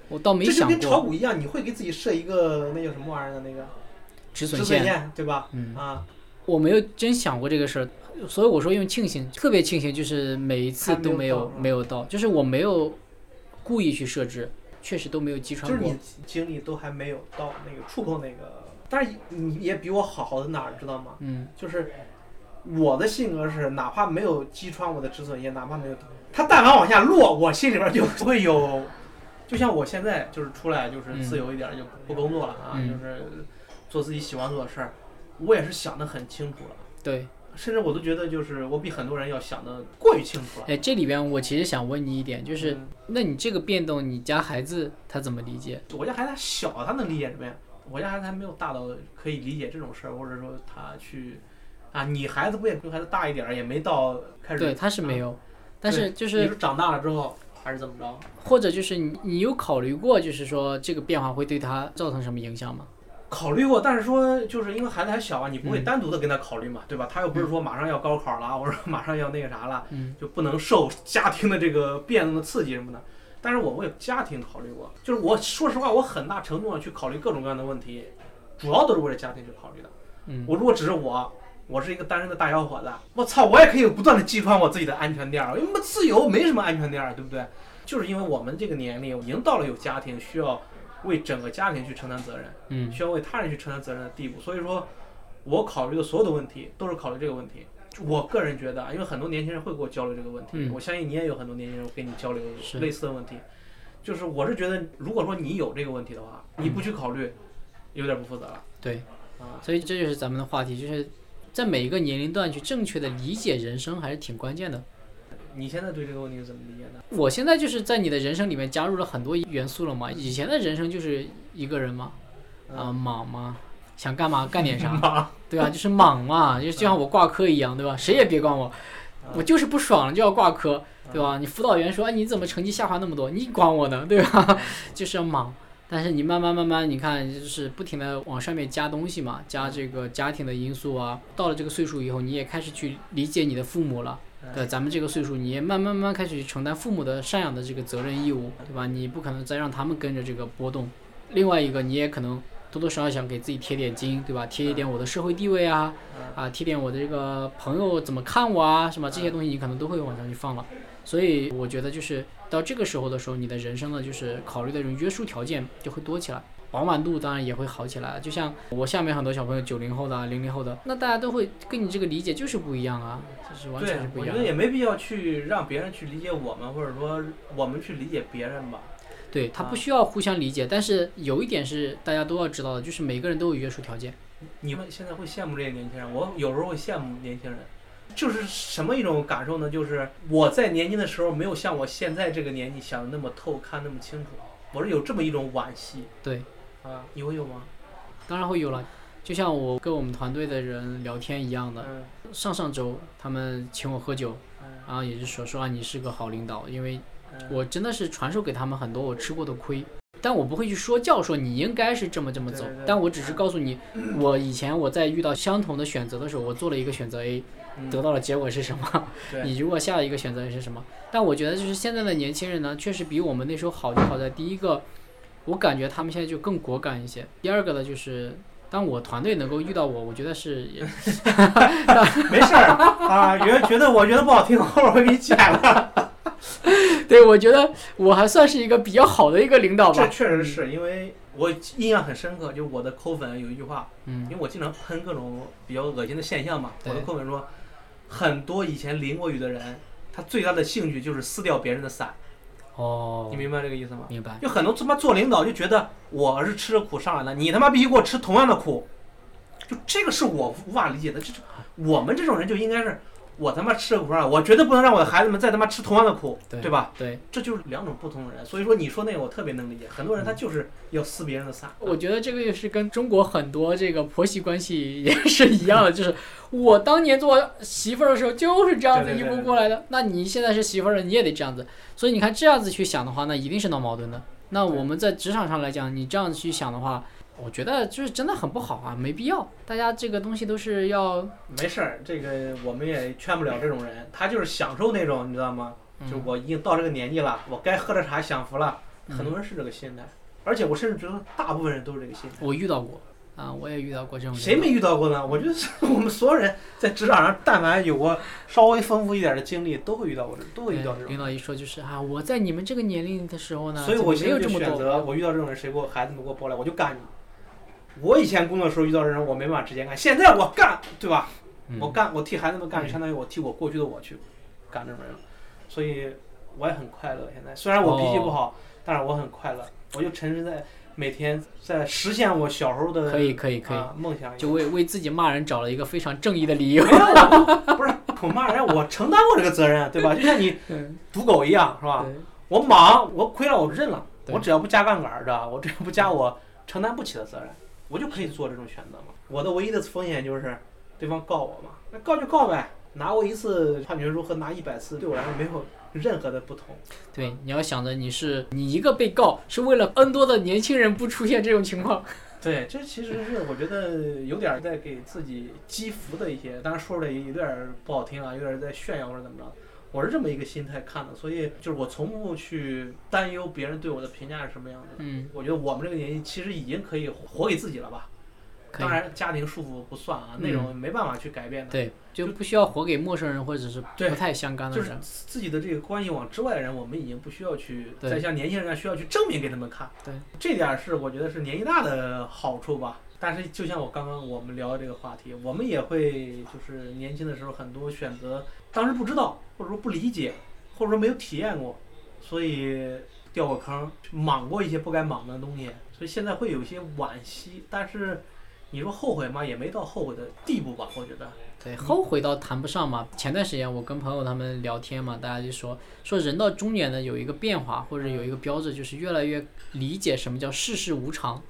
S2: 我倒没想
S1: 这就跟炒股一样，你会给自己设一个那叫什么玩意儿的那个
S2: 止损线。
S1: 对吧？
S2: 嗯，
S1: 啊，
S2: 我没有真想过这个事儿，所以我说用庆幸，特别庆幸，就是每一次都没有
S1: 没有到
S2: 没有到，就是我没有故意去设置，确实都没有击穿过
S1: 就是你。经历都还没有到那个触碰那个，但是你也比我好好在哪儿，知道吗？
S2: 嗯，
S1: 就是我的性格是，哪怕没有击穿我的止损线，哪怕没有它但凡往下落，我心里边就会有，就像我现在就是出来就是自由一点，就不工作了啊，
S2: 嗯
S1: 就是做自己喜欢做的事儿，我也是想得很清楚了，
S2: 对。
S1: 甚至我都觉得就是我比很多人要想的过于清楚了。
S2: 哎，这里边我其实想问你一点，就是
S1: 嗯
S2: 那你这个变动，你家孩子他怎么理解？
S1: 我家孩子还小，他能理解什么呀？我家孩子还没有大到可以理解这种事儿，或者说他去啊，你孩子不也比孩子大一点儿，也没到开始
S2: 对，他是没有，但是就是
S1: 你是长大了之后还是怎么着？
S2: 或者就是你你有考虑过，就是说这个变化会对他造成什么影响吗？
S1: 考虑过，但是说就是因为孩子还小啊，你不会
S2: 嗯
S1: 单独的跟他考虑嘛，对吧？他又不是说马上要高考了，或者马上要那个啥了，
S2: 嗯
S1: 就不能受家庭的这个变动的刺激什么的。但是我为家庭考虑过，就是我说实话，我很大程度上去考虑各种各样的问题，主要都是为了家庭去考虑的。
S2: 嗯，
S1: 我如果只是我，我是一个单身的大小伙子，我操，我也可以不断的击穿我自己的安全垫儿，因为自由没什么安全垫儿，对不对？就是因为我们这个年龄已经到了有家庭需要为整个家庭去承担责任，
S2: 嗯
S1: 需要为他人去承担责任的地步，所以说，我考虑的所有的问题都是考虑这个问题。我个人觉得啊，因为很多年轻人会跟我交流这个问题，
S2: 嗯
S1: 我相信你也有很多年轻人跟你交流类似的问题。就是我是觉得，如果说你有这个问题的话，你不去考虑，有点不负责了
S2: 对，
S1: 啊。
S2: 所以这就是咱们的话题，就是在每一个年龄段去正确的理解人生还是挺关键的。
S1: 你现在对这个问题是怎么理解的？
S2: 我现在就是在你的人生里面加入了很多元素了嘛，以前的人生就是一个人嘛，啊、莽嘛，想干嘛干点啥，[laughs]
S1: 忙
S2: 对吧？就是莽嘛，就就像我挂科一样，对吧？谁也别管我，[laughs] 我就是不爽了就要挂科，对吧？你辅导员说，哎，你怎么成绩下滑那么多？你管我呢，对吧？[laughs] 就是要忙。但是你慢慢慢慢，你看，就是不停的往上面加东西嘛，加这个家庭的因素啊。到了这个岁数以后，你也开始去理解你的父母了。对，咱们这个岁数，你也慢慢慢慢开始去承担父母的赡养的这个责任义务，对吧？你不可能再让他们跟着这个波动。另外一个，你也可能多多少少想给自己贴点金，对吧？贴一点我的社会地位啊，啊，贴点我的这个朋友怎么看我啊，什么这些东西你可能都会往上去放了。所以我觉得就是到这个时候的时候，你的人生呢，就是考虑的这种约束条件就会多起来。饱满度当然也会好起来，就像我下面很多小朋友，九零后的、零零后的，那大家都会跟你这个理解就是不一样啊，就是完全是，不一样我。
S1: 觉得也没必要去让别人去理解我们，或者说我们去理解别人吧。
S2: 对他
S1: 啊
S2: 不需要互相理解，但是有一点是大家都要知道的，就是每个人都有约束条件。
S1: 你们现在会羡慕这些年轻人，我有时候会羡慕年轻人，就是什么一种感受呢？就是我在年轻的时候没有像我现在这个年纪想的那么透，看那么清楚，我是有这么一种惋惜
S2: 对，
S1: 啊。你会有吗？
S2: 当然会有了。就像我跟我们团队的人聊天一样的，
S1: 嗯
S2: 上上周他们请我喝酒，
S1: 嗯
S2: 然后也是说说啊你是个好领导，因为
S1: 嗯
S2: 我真的是传授给他们很多我吃过的亏，但我不会去说教说你应该是这么这么走但我只是告诉你，我以前我在遇到相同的选择的时候，我做了一个选择 A，
S1: 嗯
S2: 得到的结果是什么？
S1: 对
S2: 你如果下一个选择是什么？但我觉得就是现在的年轻人呢，确实比我们那时候好，就好在第一个，我感觉他们现在就更果敢一些。第二个呢，就是当我团队能够遇到我，我觉得是也 [laughs] [laughs]
S1: 没事儿啊。有人觉得我觉得不好听，后边我会给你剪了。[laughs]
S2: 对我觉得我还算是一个比较好的一个领导吧
S1: 这
S2: 吧。
S1: 确实是因为我印象很深刻，就是我的扣粉有一句话，
S2: 嗯
S1: 因为我经常喷各种比较恶心的现象嘛，我的扣粉说，很多以前淋过雨的人，他最大的兴趣就是撕掉别人的伞，
S2: 哦
S1: 你，明白这个意思吗？
S2: 明白。
S1: 就很多他妈做领导就觉得我是吃着苦上来的，你他妈必须给我吃同样的苦，就这个是我无法理解的，就是我们这种人就应该是。我他妈吃着苦啊，我绝对不能让我的孩子们再他妈吃同样的苦，
S2: 对
S1: 对吧？
S2: 对，
S1: 这就是两种不同的人，所以说你说那个我特别能理解，很多人他就是要撕别人的伞。
S2: 我觉得这个也是跟中国很多这个婆媳关系也是一样的，就是我当年做媳妇儿的时候就是这样子一
S1: 对对对
S2: 步过来的，那你现在是媳妇儿了，你也得这样子。所以你看这样子去想的话，那一定是闹矛盾的。那我们在职场上来讲，你这样子去想的话，我觉得就是真的很不好啊，没必要。大家这个东西都是要，
S1: 没事儿，这个我们也劝不了这种人，他就是享受那种，你知道吗？就
S2: 嗯
S1: 我已经到这个年纪了，我该喝点茶享福了。
S2: 嗯
S1: 很多人是这个心态，而且我甚至觉得大部分人都是这个心态。
S2: 我遇到过啊，我也遇到过这种人。
S1: 谁没遇到过呢？我觉得是我们所有人在职场上，但凡有过稍微丰富一点的经历，都会遇到过这，都会遇到这种。
S2: 领导一说就是啊，我在你们这个年龄的时候呢，
S1: 所以我
S2: 没有这么
S1: 选择，
S2: 多。
S1: 我遇到这种人，谁给我孩子们给我包来，我就干你。我以前工作的时候遇到的人，我没办法直接干，现在我干，对吧？
S2: 嗯
S1: 我干，我替孩子们干，就
S2: 嗯
S1: 相当于我替我过去的我去干这种人，所以我也很快乐。现在虽然我脾气不好，但是我很快乐，我就沉浸在每天在实现我小时候的
S2: 可以可以可以，
S1: 啊梦想。
S2: 就为为自己骂人找了一个非常正义的理由。
S1: 没有，不是我骂人，我承担过这个责任，对吧？[laughs] 就像你
S2: 嗯，
S1: 赌狗一样，是吧？我忙，我亏了，我认了，我只要不加杠杆儿，知道吧？我只要不加我承担不起的责任，我就可以做这种选择嘛。我的唯一的风险就是对方告我嘛，那告就告呗，拿过一次判决书和拿一百次对我来说没有任何的不同。
S2: 对，你要想着你是你一个被告，是为了 N 多的年轻人不出现这种情况。[laughs]
S1: 对，这其实是我觉得有点儿在给自己积福的一些，当然说出来有点儿不好听啊，有点儿在炫耀或者怎么着。我是这么一个心态看的，所以就是我从不去担忧别人对我的评价是什么样的。
S2: 嗯，
S1: 我觉得我们这个年纪其实已经可以活给自己了吧。当。然，家庭束缚不算啊，那种没办法去改变的。
S2: 对，就不需要活给陌生人或者是不太相干的人
S1: 就是
S2: 人。
S1: 自己的这个关系网之外的人，我们已经不需要去再像年轻人需要去证明给他们看。
S2: 对，
S1: 这点是我觉得是年纪大的好处吧。但是就像我刚刚我们聊的这个话题，我们也会就是年轻的时候很多选择，当时不知道或者说不理解，或者说没有体验过，所以掉过坑，莽过一些不该莽的东西，所以现在会有些惋惜。但是你说后悔吗？也没到后悔的地步吧，我觉得。
S2: 对，后悔倒谈不上嘛。前段时间我跟朋友他们聊天嘛，大家就说说人到中年呢有一个变化或者有一个标志，就是越来越理解什么叫世事无常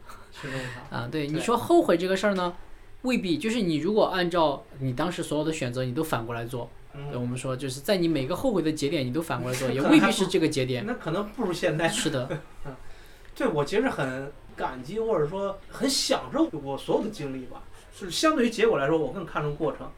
S1: 是这么想。
S2: 啊。对，你说后悔这个事儿呢，未必就是你如果按照你当时所有的选择，你都反过来做，
S1: 嗯
S2: 对我们说就是在你每个后悔的节点，你都反过来做，[laughs] 也未必是这个节点。
S1: 那可能不如现在。[laughs]
S2: 是的，[laughs]
S1: 对我其实很感激，或者说很享受我所有的经历吧。是相对于结果来说，我更看重过程。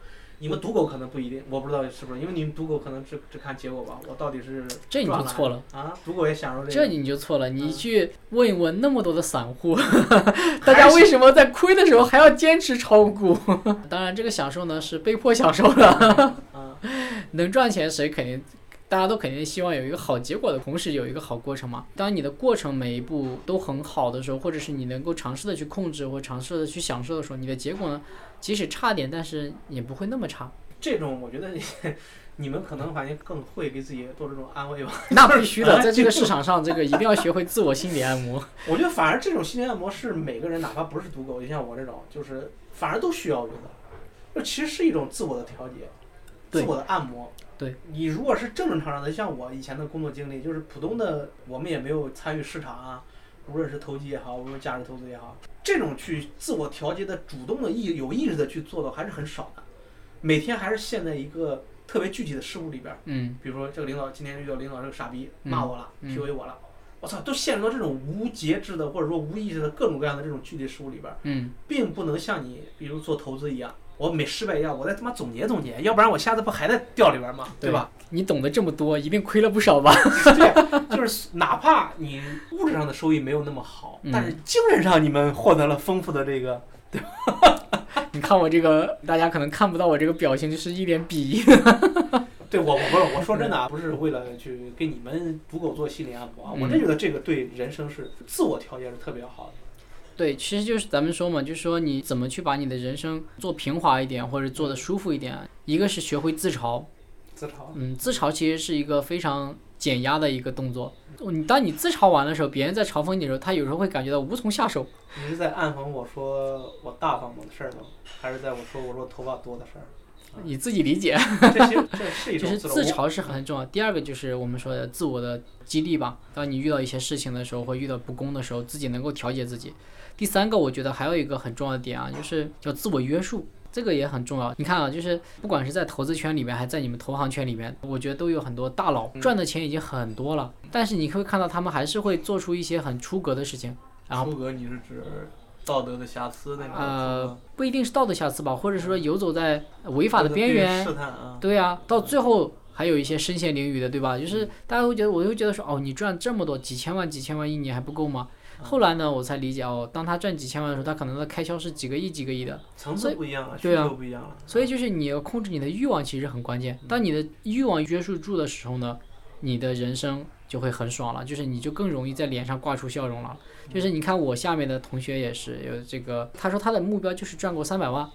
S1: 你们赌狗可能不一定，我不知道是不是，因为你们赌狗可能只只看结果吧。我到底是
S2: 这你就错了。
S1: 啊！赌狗也享受
S2: 这
S1: 个，
S2: 你就错了，你
S1: 嗯
S2: 去问一问那么多的散户，[laughs] 大家为什么在亏的时候还要坚持炒股？[laughs] 当然，这个享受呢是被迫享受的，
S1: 啊，[laughs]
S2: 能赚钱谁肯定，大家都肯定希望有一个好结果的同时有一个好过程嘛。当你的过程每一步都很好的时候，或者是你能够尝试的去控制或尝试的去享受的时候，你的结果呢，即使差点，但是也不会那么差。
S1: 这种我觉得 [laughs] 你们可能反正更会给自己做这种安慰吧。
S2: 那必须的，[laughs] 在这个市场上，这个一定要学会自我心理按摩。[laughs]
S1: 我觉得反而这种心理按摩是每个人，哪怕不是赌狗，就像我这种，就是反而都需要用的。这其实是一种自我的调节，自我的按摩。
S2: 对。
S1: 你如果是正正常常的，像我以前的工作经历，就是普通的，我们也没有参与市场啊，无论是投机也好，无论价值投资也好，这种去自我调节的、主动的意有意识的去做的还是很少的。每天还是陷在一个特别具体的事物里边儿，
S2: 嗯，
S1: 比如说这个领导今天遇到领导这个傻逼
S2: 嗯
S1: 骂我了、
S2: 嗯
S1: p u a 我了，我操，都陷入到这种无节制的或者说无意识的各种各样的这种具体事物里边儿，
S2: 嗯，
S1: 并不能像你比如做投资一样，我每失败一样，我再他妈总结总结，要不然我下次不还在掉里边儿吗？对吧？
S2: 你懂得这么多，一定亏了不少吧？[laughs]
S1: 对，就是 [laughs] 哪怕你物质上的收益没有那么好，
S2: 嗯
S1: 但是精神上你们获得了丰富的这个，对吧 [laughs]
S2: 你看我这个，大家可能看不到我这个表情，就是一脸鄙夷。
S1: 对我我不是我说真的啊，不是为了去给你们赌狗做心理按摩啊，我
S2: 嗯
S1: 真觉得这个对人生是自我调节是特别好的。
S2: 对，其实就是咱们说嘛，就是说你怎么去把你的人生做平滑一点，或者做的舒服一点。一个是学会自嘲，
S1: 自嘲，
S2: 嗯，自嘲其实是一个非常减压的一个动作。你当你自嘲完的时候，别人在嘲讽你的时候，他有时候会感觉到无从下手。
S1: 你是在暗讽我说我大方我的事儿吗，还是在我说我说头发多的事儿？
S2: 你自己理解，
S1: 这其实这是一种 [laughs]
S2: 就是自嘲是很重要。第二个就是我们说的自我的激励吧。当你遇到一些事情的时候，或遇到不公的时候，自己能够调节自己。第三个，我觉得还有一个很重要的点啊，就是叫自我约束，这个也很重要。你看啊，就是不管是在投资圈里面，还是在你们投行圈里面，我觉得都有很多大佬
S1: 嗯。
S2: 赚的钱已经很多了，但是你会看到他们还是会做出一些很出格的事情，然后
S1: 出格，你是指道德的瑕疵那种
S2: 呃，不一定是道德瑕疵吧，或者说游走在违法的边缘，
S1: 试探啊，
S2: 对啊，到最后还有一些身陷囹圄的，对吧？就是大家会觉得，我会觉得说，哦，你赚这么多，几千万、几千万一年还不够吗？后来呢，我才理解哦，当他赚几千万的时候，他可能的开销是几个亿、几个亿的。
S1: 层
S2: 所以
S1: 次不一样了，需
S2: 对啊
S1: 求不一样了，
S2: 所以就是你要控制你的欲望，其实很关键。当你的欲望约束住的时候呢，你的人生就会很爽了，就是你就更容易在脸上挂出笑容了。就是你看我下面的同学也是有这个，他说他的目标就是赚够三百万，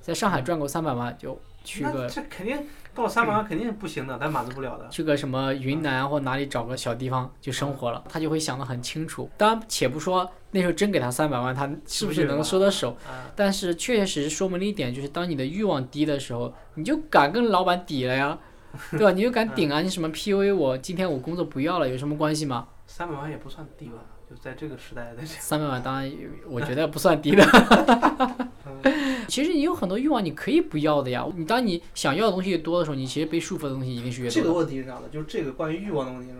S2: 在上海赚够三百万就去
S1: 那
S2: 个
S1: 这肯定到三百万肯定不行的，咱满足不了的。
S2: 去个什么云南啊或哪里找个小地方就生活了，他就会想得很清楚。当然，且不说那时候真给他三百万，他是不是能收得手？
S1: 啊，
S2: 但是确确实实说明了一点，就是当你的欲望低的时候，你就敢跟老板抵了呀，[laughs] 对吧？你就敢顶啊！你什么 PUA 我，今天我工作不要了，有什么关系吗？
S1: 三百万也不算低吧？就在这个时代的这，
S2: 三百万当然我觉得不算低的。[laughs] 其实你有很多欲望你可以不要的呀。你当你想要的东西越多的时候，你其实被束缚的东西一定是越多
S1: 这个。问题是啥呢？就是这个关于欲望的问题上，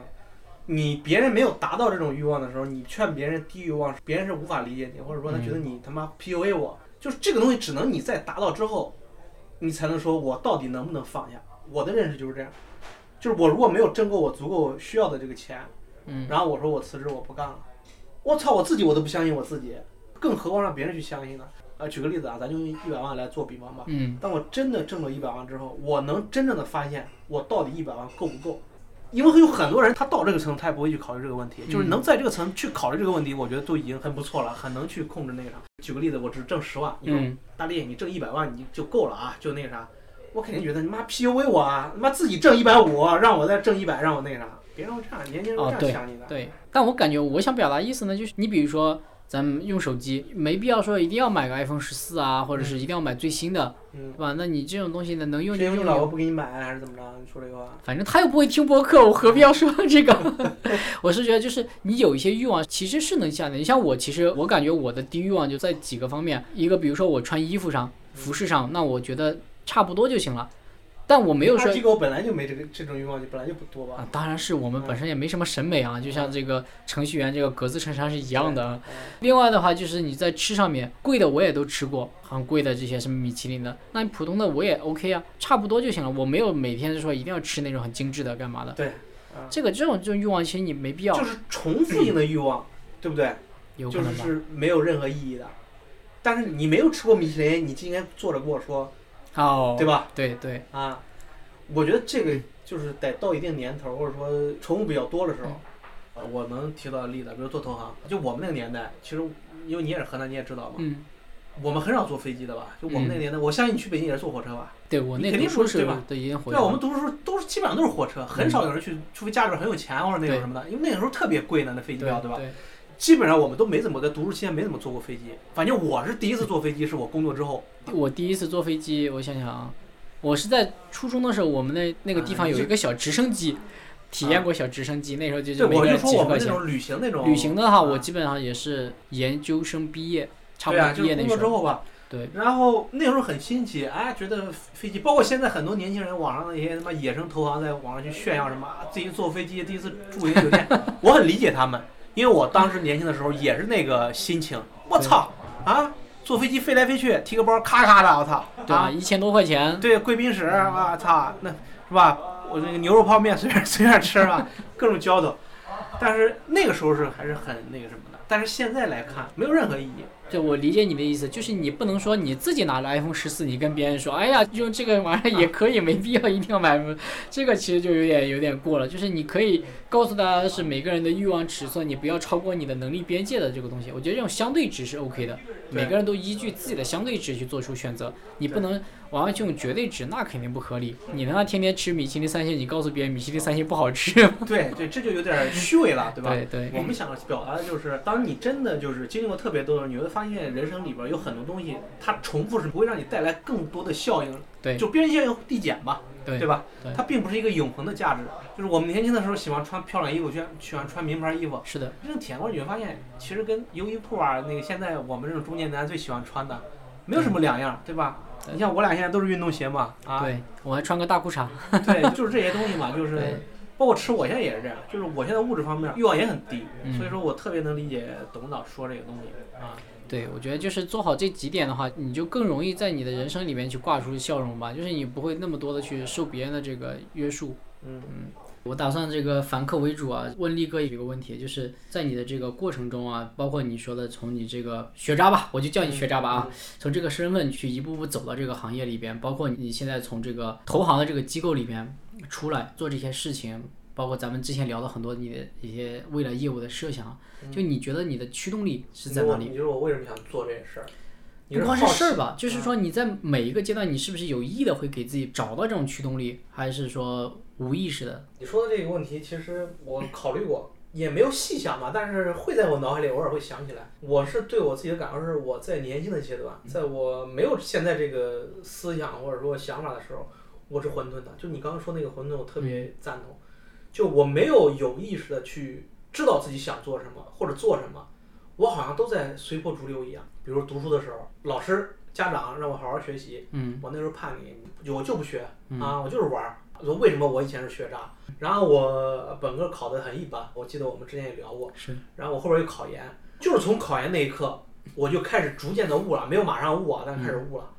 S1: 你别人没有达到这种欲望的时候，你劝别人低欲望，别人是无法理解你，或者说他觉得你他妈 PUA 我，就是这个东西只能你在达到之后，你才能说我到底能不能放下。我的认识就是这样，就是我如果没有挣够我足够需要的这个钱，
S2: 嗯，
S1: 然后我说我辞职我不干了，我操，我自己我都不相信我自己，更何况让别人去相信呢？啊，举个例子啊，咱就用一百万来做比方吧。
S2: 嗯
S1: 当我真的挣了一百万之后，我能真正的发现我到底一百万够不够。因为有很多人他到这个层，他也不会去考虑这个问题，就是
S2: 嗯
S1: 能在这个层去考虑这个问题，我觉得都已经很不错了，很能去控制那个啥。举个例子，我只挣十万，你说
S2: 嗯，
S1: 大力，你挣一百万你就够了啊，就那个啥，我肯定觉得你妈 PUA 我啊，他妈自己挣一百五，让我再挣一百，让我那个啥，别让我这样，年轻人
S2: 哦
S1: 是这样想你的。
S2: 对。但我感觉我想表达意思呢，就是你比如说咱们用手机，没必要说一定要买个 iPhone 十四啊，或者是一定要买最新的，
S1: 嗯
S2: 对，吧？那你这种东西呢，能用就用用。
S1: 你老婆不给你买还是怎么着？你说这个话？
S2: 反正他又不会听播客，我何必要说这个？[laughs] 我是觉得，就是你有一些欲望，其实是能下的。你像我，其实我感觉我的低欲望就在几个方面，一个比如说我穿衣服上、服饰上，那我觉得差不多就行了。但我没有说
S1: 二机构本来就没这个这种欲望，就本来就不多吧
S2: 啊。，当然是我们本身也没什么审美啊，就像这个程序员这个格子衬衫是一样的。
S1: 嗯
S2: 另外的话，就是你在吃上面，贵的我也都吃过，很贵的这些什么米其林的，那你普通的我也 OK 啊，差不多就行了。我没有每天说一定要吃那种很精致的干嘛的。
S1: 对，啊
S2: 这个这种这种欲望，其实你没必要，
S1: 就是重复性的欲望，对不对？就是
S2: 有可能吧。
S1: 是没有任何意义的。但是你没有吃过米其林，你今天坐着跟我说，
S2: 哦，
S1: 对吧？
S2: 对对，
S1: 啊，我觉得这个就是得到一定年头，或者说宠物比较多的时候，呃，我能提到的例子，比如做投行，就我们那个年代，其实因为你也是河南，你也知道嘛，
S2: 嗯，
S1: 我们很少坐飞机的吧？就我们那个年代，我相信你去北京也是坐火车吧？
S2: 对我那
S1: 肯定
S2: 说是
S1: 不是对吧
S2: 对一定回
S1: 对啊，我们读书都是基本上都是火车，很少有人去，除非家里边很有钱或者那种什么的，因为那个时候特别贵呢，那飞机
S2: 对
S1: 票，对吧？
S2: 对，
S1: 基本上我们都没怎么在读书期间没怎么坐过飞机，反正我是第一次坐飞机，是我工作之后。
S2: 我第一次坐飞机，我想想啊，我是在初中的时候，我们那那个地方有一个小直升机，体验过小直升机，那时候就是
S1: 对，
S2: 每个人
S1: 我就说
S2: 几十块钱。
S1: 我们那种旅行那种
S2: 旅行的话，
S1: 啊
S2: 我基本上也是研究生毕业，差不多毕业那时候。
S1: 作之后吧。
S2: 对。
S1: 然后那时候很新奇，哎，觉得飞机，包括现在很多年轻人网上那些他妈野生投行在网上去炫耀什么，啊自己坐飞机，第一次住一个酒店，[laughs] 我很理解他们，因为我当时年轻的时候也是那个心情，我操啊，坐飞机飞来飞去，提个包咔咔的，我操，
S2: 对啊，一千多块钱，
S1: 对，贵宾室，我操，那是吧？我那个牛肉泡面随便随便吃吧，[laughs] 各种浇头。但是那个时候是还是很那个什么的，但是现在来看没有任何意义。
S2: 就我理解你的意思，就是你不能说你自己拿了 iPhone 十四，你跟别人说，哎呀，用这个玩意儿也可以，没必要一定要买，这个其实就有点有点过了。就是你可以告诉大家的是每个人的欲望尺寸，你不要超过你的能力边界的这个东西。我觉得这种相对值是 OK 的，每个人都依据自己的相对值去做出选择，你不能完全用绝对值，那肯定不合理。你他妈天天吃米其林三星，你告诉别人米其林三星不好吃，[laughs]
S1: 对对，这就有点虚伪了，对吧？[laughs]
S2: 对对
S1: 我们想表达的就是，当你真的就是经历过特别多的，你会发现人生里边有很多东西，它重复是不会让你带来更多的效应，
S2: 对。
S1: 就边际效应递减吧，
S2: 对对吧？
S1: 它并不是一个永恒的价值。就是我们年轻的时候喜欢穿漂亮衣服，喜欢喜欢穿名牌衣服，
S2: 是的，
S1: 真正体验过，你会发现，其实跟优衣库啊，那个现在我们这种中年男最喜欢穿的，没有什么两样，对吧？你像我俩现在都是运动鞋嘛，啊，
S2: 对我还穿个大裤衩，
S1: 对，就是这些东西嘛，就 [laughs] 是包括吃，我现在也是这样，就是我现在物质方面欲望也很低，
S2: 嗯。
S1: 所以说我特别能理解董导说这个东西啊。
S2: 对，我觉得就是做好这几点的话，你就更容易在你的人生里面去挂出笑容吧，就是你不会那么多的去受别人的这个约束。
S1: 嗯
S2: 我打算这个反客为主啊，问力哥一个问题，就是在你的这个过程中啊，包括你说的从你这个学渣吧，我就叫你学渣吧啊，从这个身份去一步步走到这个行业里边，包括你现在从这个投行的这个机构里边出来做这些事情，包括咱们之前聊了很多你的一些未来业务的设想，就你觉得你的驱动力是在哪里？
S1: 你就是我为什么想做这件事儿？你
S2: 不光是事儿吧，就是说你在每一个阶段，你是不是有意的会给自己找到这种驱动力，还是说无意识的？
S1: 你说的这个问题，其实我考虑过，也没有细想吧，但是会在我脑海里偶尔会想起来。我是对我自己的感受是，我在年轻的阶段，在我没有现在这个思想或者说想法的时候，我是混沌的。就你刚刚说那个混沌，我特别赞同。就我没有有意识的去知道自己想做什么或者做什么，我好像都在随波逐流一样。比如读书的时候，老师、家长让我好好学习，
S2: 嗯
S1: 我那时候叛逆，我就不学啊，我就是玩儿。说为什么我以前是学渣？然后我本科考得很一般，我记得我们之前也聊过。
S2: 是。
S1: 然后我后边又考研，就是从考研那一刻，我就开始逐渐的悟了，没有马上悟啊，但开始悟了。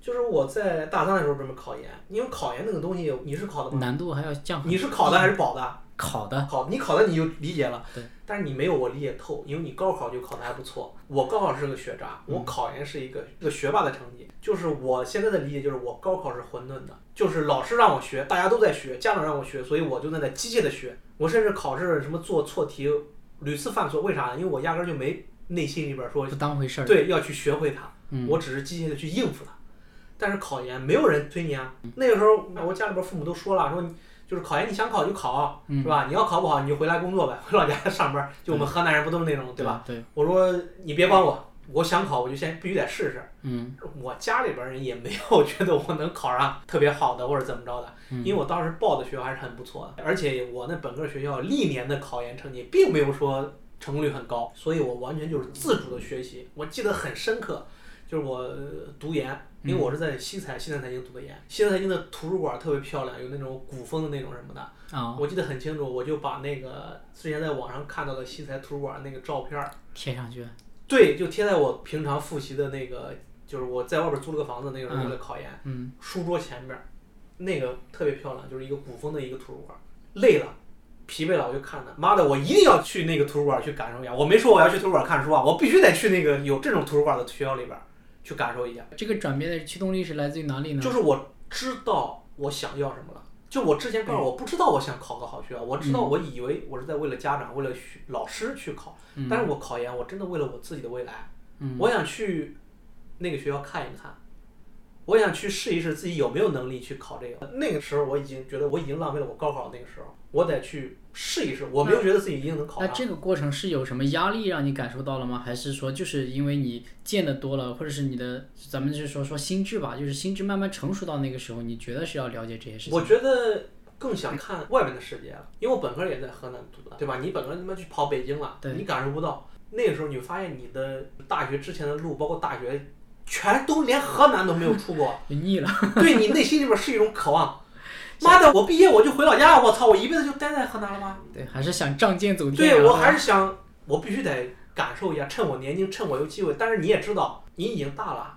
S1: 就是我在大三的时候准备考研，因为考研那个东西你是考的吗？
S2: 难度还要降。
S1: 你是考的还是保的？[laughs]
S2: 考的，
S1: 考你考的你就理解了，
S2: 对。
S1: 但是你没有我理解透，因为你高考就考的还不错，我高考是个学渣，
S2: 嗯
S1: 我考研是一个一个学霸的成绩。就是我现在的理解就是我高考是混沌的，就是老师让我学，大家都在学，家长让我学，所以我就在那机械的学。我甚至考试什么做错题，屡次犯错，为啥呢？因为我压根儿就没内心里边说
S2: 不当回事儿。
S1: 对要去学会它，
S2: 嗯
S1: 我只是机械的去应付它。但是考研没有人催你啊，那个时候我家里边父母都说了，说你就是考研你想考就考，
S2: 嗯
S1: 是吧？你要考不好你就回来工作呗，回 [laughs] 老家上班。就我们河南人不都是那种，对吧？？
S2: 对，
S1: 我说你别管我，我想考我就先必须得试试。
S2: 嗯
S1: 我家里边人也没有觉得我能考上特别好的或者怎么着的，
S2: 嗯
S1: 因为我当时报的学校还是很不错的，而且我那本科学校历年的考研成绩并没有说成功率很高，所以我完全就是自主的学习。我记得很深刻，就是我呃读研，因为我是在西财西南财经读的研，西南财经的图书馆特别漂亮，有那种古风的那种什么的，
S2: 啊，
S1: 我记得很清楚，我就把那个之前在网上看到的西财图书馆那个照片。
S2: 贴上去。
S1: 对，就贴在我平常复习的那个，就是我在外边租了个房子，那个时候为了考研，
S2: 嗯
S1: 书桌前边，那个特别漂亮，就是一个古风的一个图书馆。累了，疲惫了，我就看它。妈的，我一定要去那个图书馆去感受一下。我没说我要去图书馆看书啊，我必须得去那个有这种图书馆的学校里边儿去感受一下。
S2: 这个转变的驱动力是来自于哪里呢？
S1: 就是我知道我想要什么了。就我之前告诉我不知道我想考个好学校，我知道我以为我是在为了家长、为了学老师去考，但是我考研我真的为了我自己的未来，我想去那个学校看一看，我想去试一试自己有没有能力去考这个。那个时候我已经觉得我已经浪费了我高考那个时候，我得去试一试，我没有觉得自己一定能考上。
S2: 那这个过程是有什么压力让你感受到了吗？还是说就是因为你见的多了，或者是你的咱们就是说说心智吧，就是心智慢慢成熟到那个时候，你觉得是要了解这些事情？
S1: 我觉得更想看外面的世界了，因为我本科也在河南读的，对吧？你本科他妈去跑北京了，
S2: 对
S1: 你感受不到。那个时候你会发现你的大学之前的路，包括大学，全都连河南都没有出过，[laughs]
S2: 就腻了。[laughs]
S1: 对你内心里边是一种渴望。妈的，我毕业我就回老家，我操，我一辈子就待在河南了吗？
S2: 对，还是想仗剑走天
S1: 对，我还是想，我必须得感受一下，趁我年轻，趁我有机会。但是你也知道，你已经大了，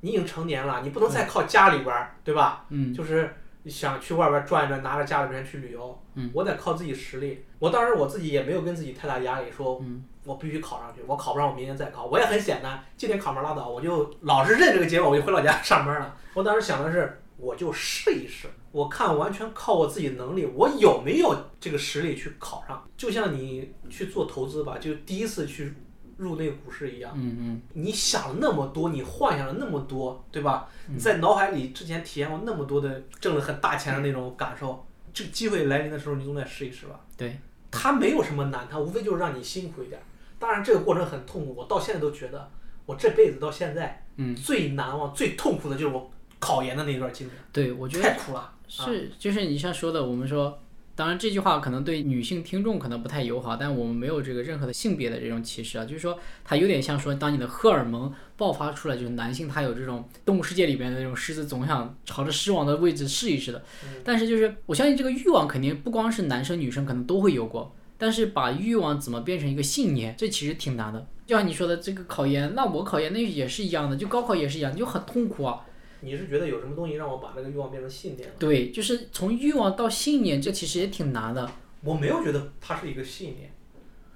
S1: 你已经成年了，你不能再靠家里边儿，对吧？
S2: 嗯
S1: 就是想去外边儿转一转，拿着家里边去旅游，
S2: 嗯
S1: 我得靠自己实力。我当时我自己也没有跟自己太大压力，说
S2: 嗯
S1: 我必须考上去，我考不上我明年再考。我也很简单，今年考不上拉倒，我就老是认这个结果，我就回老家上班了。我当时想的是，我就试一试，我看完全靠我自己能力，我有没有这个实力去考上。就像你去做投资吧，就第一次去入那个股市一样。
S2: 嗯嗯
S1: 你想了那么多，你幻想了那么多，对吧？你在脑海里之前体验过那么多的挣了很大钱的那种感受，这个机会来临的时候，你总得试一试吧。
S2: 对，
S1: 它没有什么难，它无非就是让你辛苦一点。当然，这个过程很痛苦，我到现在都觉得，我这辈子到现在，
S2: 嗯，
S1: 最难忘、最痛苦的就是我考研的那段经历，
S2: 对，我觉得
S1: 太苦了。
S2: 是，就是你像说的，我们说，当然这句话可能对女性听众可能不太友好，但我们没有这个任何的性别的这种歧视啊，就是说它有点像说，当你的荷尔蒙爆发出来，就是男性他有这种动物世界里边的那种狮子总想朝着狮王的位置试一试的，但是就是我相信这个欲望肯定不光是男生女生可能都会有过。但是把欲望怎么变成一个信念，这其实挺难的。就像你说的，这个考研，那我考研那也是一样的，就高考也是一样，就很痛苦啊。
S1: 你是觉得有什么东西让我把这个欲望变成信念了？
S2: 对，就是从欲望到信念，这其实也挺难的。
S1: 我没有觉得它是一个信念，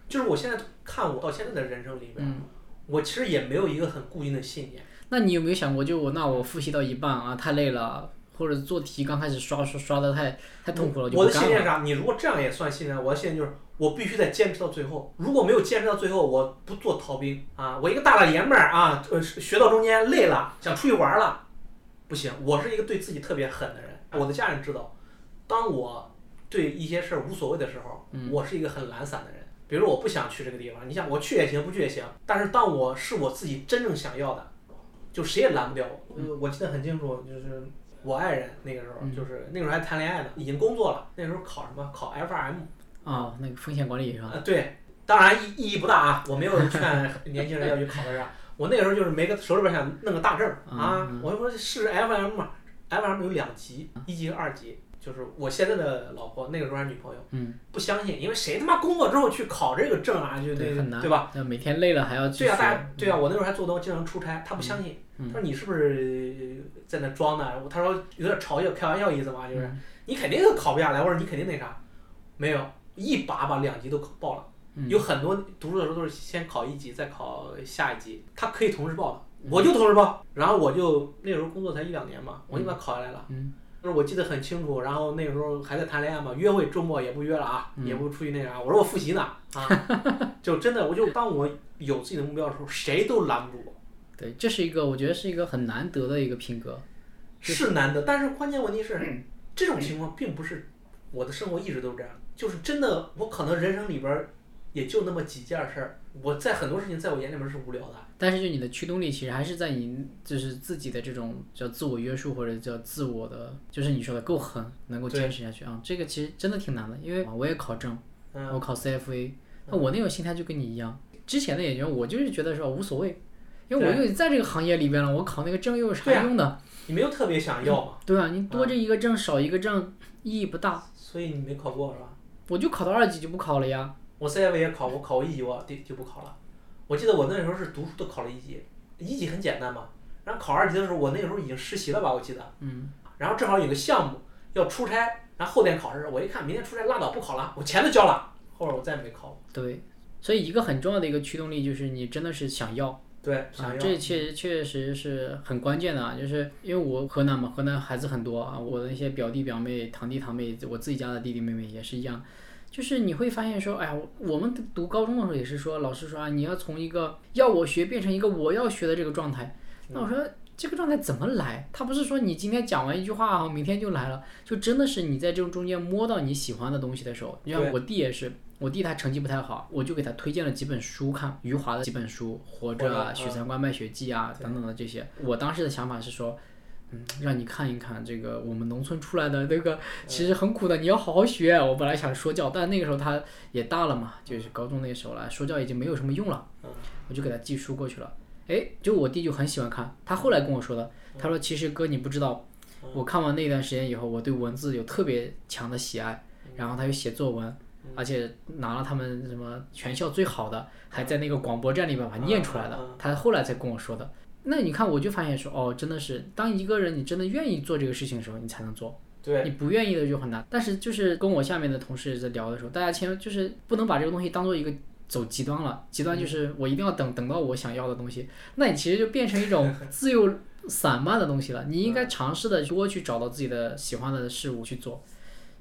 S1: 就是我现在看我到现在的人生里边，
S2: 嗯
S1: 我其实也没有一个很固定的信念。
S2: 那你有没有想过，就我那我复习到一半啊，太累了，或者做题刚开始刷刷刷的太太痛苦了，就
S1: 我。的信念是啥？你如果这样也算信念，我的信念就是我必须得坚持到最后。如果没有坚持到最后，我不做逃兵啊！我一个大老爷们儿啊，呃，学到中间累了，想出去玩了，不行。我是一个对自己特别狠的人。我的家人知道，当我对一些事儿无所谓的时候，我是一个很懒散的人。比如我不想去这个地方，你想我去也行，不去也行。但是当我是我自己真正想要的，就谁也拦不掉我。呃我记得很清楚，就是我爱人那个时候，就是那个时候还谈恋爱呢，已经工作了。那时候考什么？考 FRM。
S2: 啊、那个风险管理是吧？
S1: 啊，对，当然意意义不大啊，我没有劝年轻人要去考这个。[laughs] 我那个时候就是没个手里边想弄个大证儿啊，我就说试 FM 嘛，FM 有两级，一级和二级，就就是我现在的老婆，那个时候还是女朋友，
S2: 嗯，
S1: 不相信，因为谁他妈工作之后去考这个证啊，就那对吧？？
S2: 那每天累了还要去
S1: 对啊，大家对啊，我那时候还做东，经常出差，他不相信，
S2: 嗯
S1: 他说你是不是在那装呢？他说有点嘲笑、开玩笑意思嘛，就是、
S2: 嗯
S1: 你肯定考不下来，或者你肯定那啥，没有一把把两级都考报了。
S2: 嗯
S1: 有很多读书的时候都是先考一级，再考下一级，他可以同时报的，
S2: 嗯
S1: 我就同时报。然后我就那时候工作才一两年嘛，我就把它考下来了。
S2: 嗯
S1: 就是我记得很清楚，然后那个时候还在谈恋爱嘛，约会周末也不约了啊，
S2: 嗯
S1: 也不出去那啥。我说我复习呢啊，[laughs] 就真的我就当我有自己的目标的时候，谁都拦不住我，
S2: 对，这是一个我觉得是一个很难得的一个品格。
S1: 是难得。但是关键问题是，这种情况并不是我的生活一直都是这样，就是真的我可能人生里边也就那么几件事儿，我在很多事情在我眼里面是无聊的。
S2: 但是就你的驱动力其实还是在你就是自己的这种叫自我约束或者叫自我的，就是你说的够狠，能够坚持下去啊。这个其实真的挺难的，因为我也考证，
S1: 嗯，
S2: 我考 CFA，那我那种心态就跟你一样。之前的研究生我就是觉得说无所谓，因为我
S1: 对
S2: 又在这个行业里边了，我考那个证又有啥用呢？
S1: 你没有特别想要嘛，
S2: 对啊，你多这一个证少一个证意义不大，
S1: 所以你没考过是吧？
S2: 我就考到二级就不考了呀。
S1: 我 CFA 也考我，考过一级我就就不考了。我记得我那时候是读书都考了一级，一级很简单嘛。然后考二级的时候，我那个时候已经实习了吧，我记得。
S2: 嗯。
S1: 然后正好有个项目要出差，然后后天考试，我一看明天出差拉倒不考了，我钱都交了。后边我再也没考过。
S2: 对，所以一个很重要的一个驱动力就是你真的是想要。
S1: 对，想
S2: 啊，
S1: 要。
S2: 这确确实是很关键的啊，就是因为我河南嘛，河南孩子很多啊，我的那些表弟表妹、堂弟堂妹，我自己家的弟弟妹妹也是一样，就是你会发现说，哎呀，我我们读高中的时候也是说，老师说啊，你要从一个要我学变成一个我要学的这个状态，那我说。这个状态怎么来？他不是说你今天讲完一句话，明天就来了，就真的是你在这种中间摸到你喜欢的东西的时候，你像我弟也是，我弟他成绩不太好，我就给他推荐了几本书看，余华的几本书，《活着》啊，
S1: 活着《
S2: 许三观卖血记》啊等等的这些。我当时的想法是说，嗯，让你看一看这个我们农村出来的那个其实很苦的，你要好好学。我本来想说教，但那个时候他也大了嘛，就是高中那时候了，说教已经没有什么用了，我就给他寄书过去了。哎，就我弟就很喜欢看，他后来跟我说的，他说其实哥你不知道，我看完那段时间以后，我对文字有特别强的喜爱，然后他又写作文，而且拿了他们什么全校最好的，还在那个广播站里面把它念出来的，他后来才跟我说的。那你看，我就发现说，哦，真的是，当一个人你真的愿意做这个事情的时候，你才能做。
S1: 对，
S2: 你不愿意的就很难。但是就是跟我下面的同事在聊的时候，大家千万就是不能把这个东西当做一个走极端了。极端就是我一定要等等到我想要的东西，那你其实就变成一种 [laughs] 自由散漫的东西了。你应该尝试的多去找到自己的喜欢的事物去做。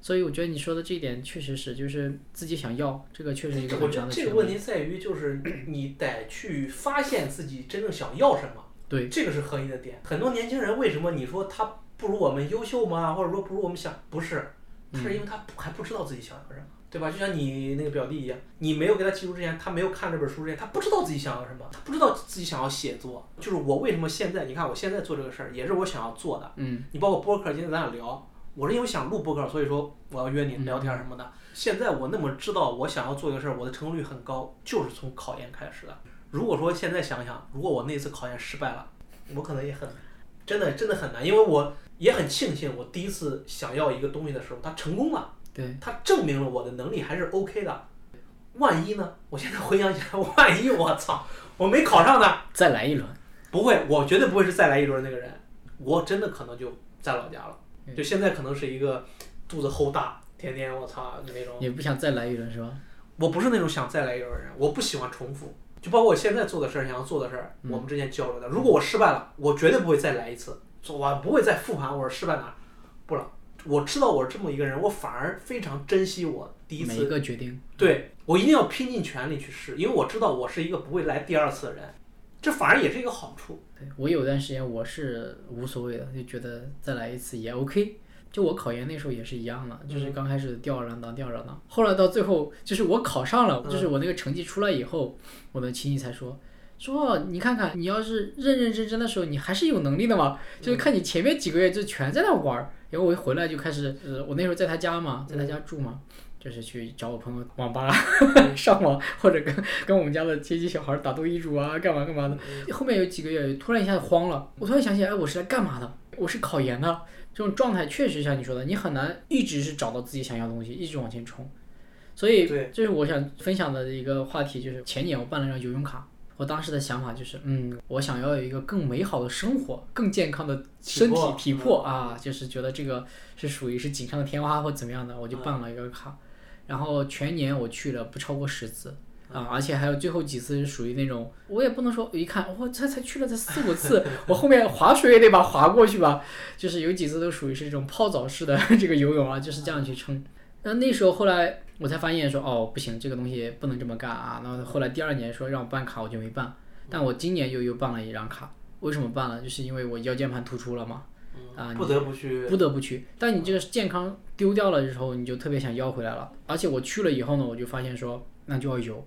S2: 所以我觉得你说的这一点确实是，就是自己想要，这个确实一个
S1: 我觉得这个问。题在于，就是你得去发现自己真正想要什么。
S2: 对，
S1: 这个是核心的点。很多年轻人为什么你说他不如我们优秀吗？或者说不如我们想？不是，
S2: 他
S1: 是因为他还不知道自己想要什么，对吧？就像你那个表弟一样，你没有给他寄书之前，他没有看这本书之前，他不知道自己想要什么，他不知道自己想要写作。就是我为什么现在，你看我现在做这个事儿，也是我想要做的。
S2: 嗯，
S1: 你包括播客，今天咱俩聊，我是因为想录播客，所以说我要约你聊天什么的。现在我那么知道我想要做一个事儿，我的成功率很高，就是从考研开始的。如果说现在想想，如果我那次考研失败了，我可能也很，真的真的很难，因为我也很庆幸，我第一次想要一个东西的时候，它成功了，
S2: 对，
S1: 它证明了我的能力还是 OK 的。万一呢？我现在回想起来，万一我操，我没考上呢？
S2: 再来一轮。
S1: 不会，我绝对不会是再来一轮那个人，我真的可能就在老家了，
S2: 嗯
S1: 就现在可能是一个肚子齁大，天天我操那种。
S2: 你不想再来一轮是吧？
S1: 我不是那种想再来一轮的人，我不喜欢重复。就包括我现在做的事儿，想要做的事儿，
S2: 嗯
S1: 我们之前交流的。如果我失败了，我绝对不会再来一次，我不会再复盘我是失败哪儿，不了。我知道我是这么一个人，我反而非常珍惜我第一次
S2: 每一
S1: 次。
S2: 个决定。
S1: 对我一定要拼尽全力去试，因为我知道我是一个不会来第二次的人，这反而也是一个好处。
S2: 对我有段时间我是无所谓的，就觉得再来一次也 OK。就我考研那时候也是一样的，就是刚开始吊儿郎当，吊儿郎当，后来到最后就是我考上了，就是我那个成绩出来以后，我的亲戚才说。说你看看，你要是认认真真的时候，你还是有能力的嘛。就是看你前面几个月就全在那玩儿，然后我一回来就开始，呃，我那时候在他家嘛，在他家住嘛，就是去找我朋友网吧 [laughs] 上网，或者跟跟我们家的亲戚小孩打斗地主啊，干嘛干嘛的。后面有几个月，突然一下子慌了，我突然想起来，哎，我是来干嘛的？我是考研的，这种状态确实像你说的，你很难一直是找到自己想要的东西，一直往前冲。所以
S1: 对，
S2: 这是我想分享的一个话题，就是前年我办了张游泳卡，我当时的想法就是，嗯，我想要有一个更美好的生活，更健康的身体
S1: 体魄
S2: 啊，就是觉得这个是属于是锦上添花或怎么样的，我就办了一个卡，然后全年我去了不超过十次。啊，而且还有最后几次是属于那种，我也不能说一看我才才去了才四五次，我后面划水也得把划过去吧，就是有几次都属于是这种泡澡式的 [laughs] 这个游泳啊，就是这样去撑。那那时候后来我才发现说，哦不行，这个东西不能这么干啊。然后后来第二年说让我办卡，我就没办。但我今年又又办了一张卡，为什么办了？就是因为我腰间盘突出了嘛，啊，
S1: 不得不去。
S2: 不得不去。但你这个健康丢掉了之后，你就特别想要回来了。而且我去了以后呢，我就发现说，那就要游。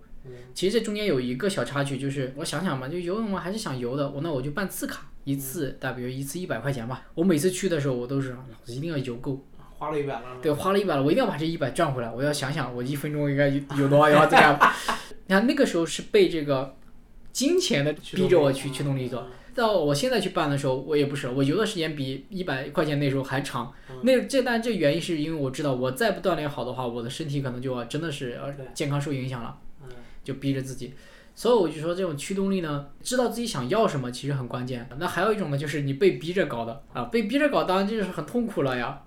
S2: 其实这中间有一个小插曲，就是我想想嘛，就游泳嘛还是想游的，我那我就办次卡，一次大比如一次一百块钱吧。我每次去的时候，我都是老子一定要游够。
S1: 花了一百了。
S2: 对，花了一百了，我一定要把这一百赚回来。我要想想，我一分钟应该有多少要这样。[laughs] 你看那个时候是被这个金钱的逼着我去驱动力做。到我现在去办的时候，我也不是，我游的时间比一百块钱那时候还长。那这但这原因是因为我知道，我再不锻炼好的话，我的身体可能就要真的是呃健康受影响了。就逼着自己。所以我就说，这种驱动力呢，知道自己想要什么其实很关键。那还有一种呢，就是你被逼着搞的啊，被逼着搞，当然就是很痛苦了呀。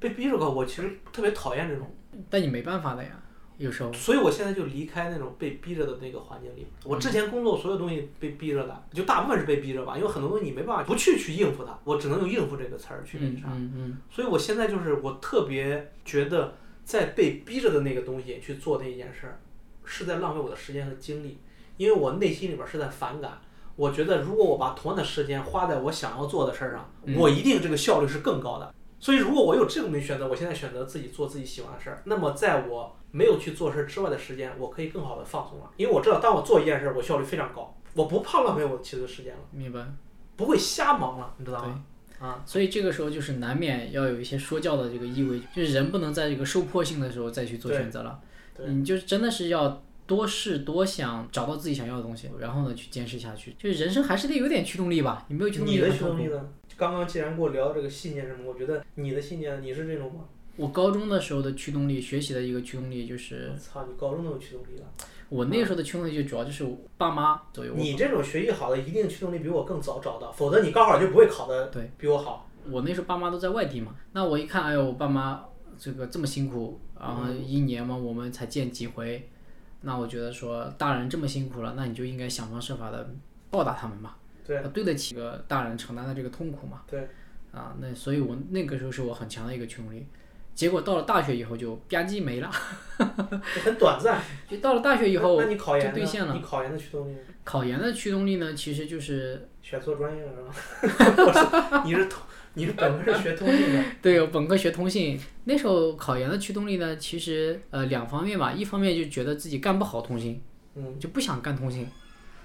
S1: 被逼着搞，我其实特别讨厌这种。
S2: 但你没办法的呀，有时候。
S1: 所以我现在就离开那种被逼着的那个环境里。我之前工作所有东西被逼着的，就大部分是被逼着吧，因为很多东西你没办法不去去应付它，我只能用应付这个词儿去那啥。
S2: 嗯嗯。
S1: 所以我现在就是我特别觉得，在被逼着的那个东西去做那一件事儿，是在浪费我的时间和精力，因为我内心里边是在反感。我觉得如果我把同样的时间花在我想要做的事儿上，我一定这个效率是更高的。所以，如果我有这种选择，我现在选择自己做自己喜欢的事儿，那么在我没有去做事儿之外的时间，我可以更好的放松了。因为我知道，当我做一件事儿，我效率非常高，我不怕浪费我其余的时间了，
S2: 明白？
S1: 不会瞎忙了，你知道吗？
S2: 啊，所以这个时候就是难免要有一些说教的这个意味，就是人不能在这个受迫性的时候再去做选择了，你就真的是要多试多想，找到自己想要的东西，然后呢去坚持下去。就是人生还是得有点驱动力吧，你没有驱动力，
S1: 你的驱动力呢？刚刚既然跟我聊这个信念什么，我觉得你的信念你是这种吗？
S2: 我高中的时候的驱动力，学习的一个驱动力就是。
S1: 我操，你高中都有驱动力了。
S2: 我那时候的驱动力就主要就是爸妈左右。
S1: 你这种学习好的，一定驱动力比我更早找到，否则你高考就不会考的
S2: 对
S1: 比我好。
S2: 我那时候爸妈都在外地嘛，那我一看，哎呦，我爸妈这个这么辛苦，然后一年嘛我们才见几回，那我觉得说大人这么辛苦了，那你就应该想方设法的报答他们嘛。
S1: 对。
S2: 对得起个大人承担的这个痛苦嘛。
S1: 对。
S2: 啊，那所以我那个时候是我很强的一个驱动力，结果到了大学以后就吧唧没了，[laughs]
S1: 很短暂。
S2: 就到了大学以后，
S1: 那你考研
S2: 兑现了。
S1: 你考研的驱动力？
S2: 考研的驱动力呢，其实就是
S1: 选错专业了是吧？[laughs] 你是通，你是本科是学通信的。[laughs]
S2: 对，我本科学通信。那时候考研的驱动力呢，其实呃两方面吧，一方面就觉得自己干不好通信，
S1: 嗯，
S2: 就不想干通信。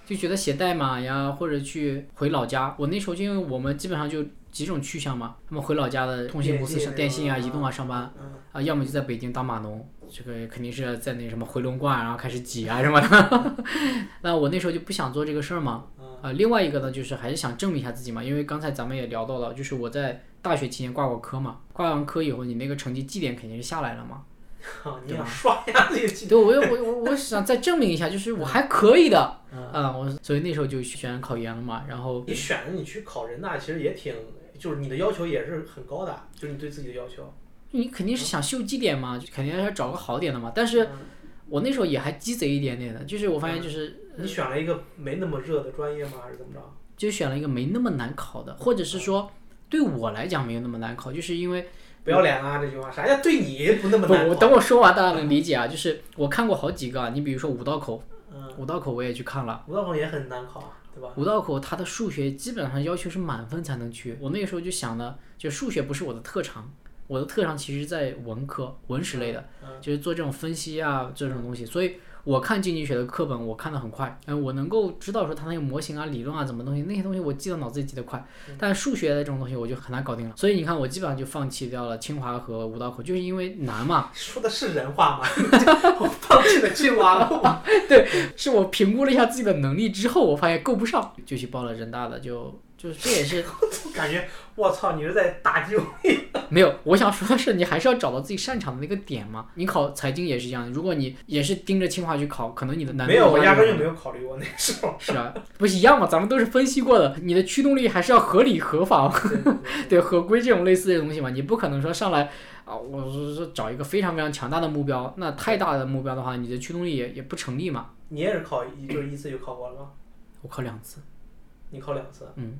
S2: 就觉得写代码呀，或者去回老家。我那时候就因为我们基本上就几种去向嘛，他们回老家的通信公司上电信啊、移动啊上班，啊，要么就在北京当码农，这个肯定是在那什么回龙观，然后开始挤啊什么的。[laughs] 那我那时候就不想做这个事儿嘛。啊，另外一个呢，就是还是想证明一下自己嘛，因为刚才咱们也聊到了，就是我在大学期间挂过科嘛，挂完科以后，你那个成绩绩点肯定是下来了嘛。[laughs]
S1: 你要刷呀，这个绩点。
S2: 对，我我我我想再证明一下，就是我还可以的。啊，我所以那时候就选考研了嘛，然后
S1: 你选的你去考人大，其实也挺，就是你的要求也是很高的，就是你对自己的要求。
S2: 你肯定是想秀绩点嘛，肯定要找个好点的嘛。但是我那时候也还鸡贼一点点的，就是我发现就是
S1: 你选了一个没那么热的专业吗，还是怎么着？
S2: 就选了一个没那么难考的，或者是说对我来讲没有那么难考，就是因为
S1: 不要脸啊这句话，啥叫对你不那么难
S2: 不，等我说完大家能理解啊。就是我看过好几个，你比如说五道口。五道口我也去看了，
S1: 五道口也很难考，对吧？
S2: 五道口它的数学基本上要求是满分才能去。我那个时候就想呢，就数学不是我的特长，我的特长其实在文科、文史类的，就是做这种分析啊这种东西。所以我看经济学的课本，我看的很快，嗯，我能够知道说它那个模型啊、理论啊怎么东西，那些东西我记到脑子里记得快。但数学的这种东西我就很难搞定了。所以你看，我基本上就放弃掉了清华和五道口，就是因为难嘛。
S1: 说的是人话吗？[laughs] 我放弃了清华了。[laughs]
S2: 对，是我评估了一下自己的能力之后，我发现够不上，就去报了人大的，就就是这也是 [laughs]
S1: 感觉我操，你是在打击我。[laughs]
S2: 没有，我想说的是，你还是要找到自己擅长的那个点嘛。你考财经也是一样，如果你也是盯着清华去考，可能你的难度
S1: 没有，我压根就
S2: 就
S1: 没有考虑过那时候。
S2: 是啊，不是一样嘛？咱们都是分析过的，你的驱动力还是要合理合法，
S1: 对对 [laughs] 对
S2: 对合规这种类似的东西嘛。你不可能说上来啊，我是说找一个非常非常强大的目标，那太大的目标的话，你的驱动力也也不成立嘛。
S1: 你也是考一就是一次就考过了吗？
S2: 我考两次，
S1: 你考两次？
S2: 嗯。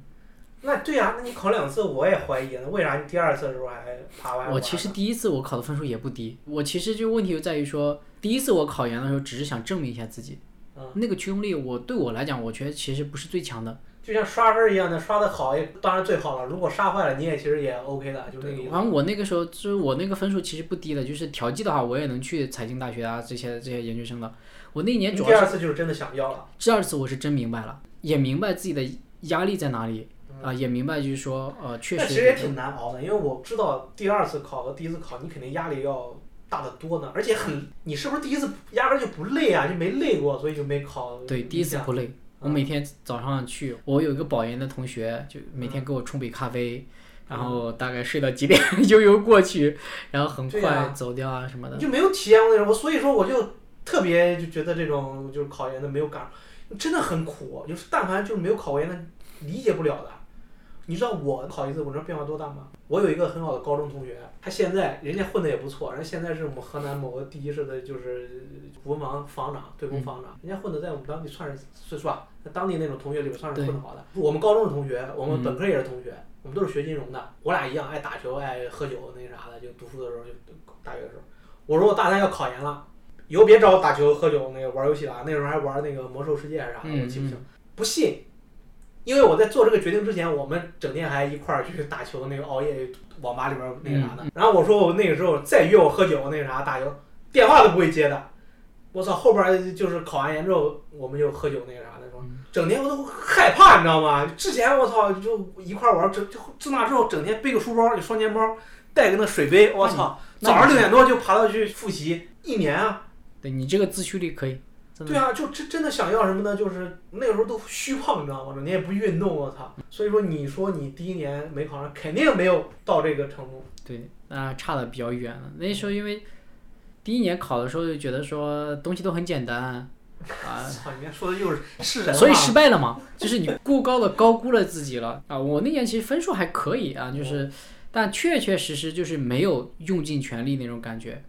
S1: 那对呀、那你考两次，我也怀疑，那为啥你第二次的时候还爬完？
S2: 我其实第一次我考的分数也不低，我其实就问题就在于说，第一次我考研的时候只是想证明一下自己，
S1: 嗯
S2: 那个驱动力我对我来讲，我觉得其实不是最强的。
S1: 就像刷分一样的，刷的好也当然最好了。如果刷坏了，你也其实也 OK 的，就那个意思。
S2: 反正我那个时候就是我那个分数其实不低的，就是调剂的话，我也能去财经大学啊这些这些研究生的。我那一年主要第
S1: 二次就是真的想要了，
S2: 第二次我是真明白了，也明白自己的压力在哪里啊、也明白就是说呃确实
S1: 但其实也挺难熬的，因为我知道第二次考和第一次考，你肯定压力要大得多呢，而且很，你是不是第一次压根儿就不累啊？就没累过，所以就没考。
S2: 对第一次不累。我每天早上去，我有一个保研的同学，就每天给我冲杯咖啡，然后大概睡到几点 [laughs] 悠悠过去，然后很快走掉啊什么的
S1: 你。就没有体验过那种，我所以说我就特别就觉得这种就是考研的没有感，真的很苦，就是但凡就是没有考过研的理解不了的。你知道我考一次，我知道变化多大吗？我有一个很好的高中同学，他现在人家混的也不错，人家现在是我们河南某个第一市的，就是文盲房长、对公房长，人家混的在我们当地算是是是吧？在当地那种同学里边算是混得好的。我们高中的同学，我们本科也是同学，我们都是学金融的，我俩一样爱打球、爱喝酒那啥的，就读书的时候就大学的时候。我说我大三要考研了，以后别找我打球、喝酒、那个玩游戏了啊。那时候还玩那个魔兽世界啥的，
S2: 嗯
S1: 我记不清。不信，因为我在做这个决定之前，我们整天还一块儿去打球，那个熬夜网吧里边那个啥的。然后我说我那个时候再约我喝酒那个啥打球，电话都不会接的。我操，后边儿就是考完研之后，我们就喝酒那个啥的，说整天我都害怕，你知道吗？之前我操就一块儿玩，整就自那之后整天背个书包，就双肩包，带个那水杯，我操，早上六点多就爬到去复习，一年啊。
S2: 对你这个自驱力可以，
S1: 对啊，就真真的想要什么呢？就是那个时候都虚胖，你知道吗？你也不运动，我操！所以说，你说你第一年没考上，肯定没有到这个程度。
S2: 对，那差的比较远了。那时候因为第一年考的时候就觉得说东西都很简单啊，[laughs]
S1: 操，你看说的又是是人
S2: 所以失败了嘛，就是你过高的高估了自己了啊。我那年其实分数还可以啊，就是但确确实实就是没有用尽全力那种感觉。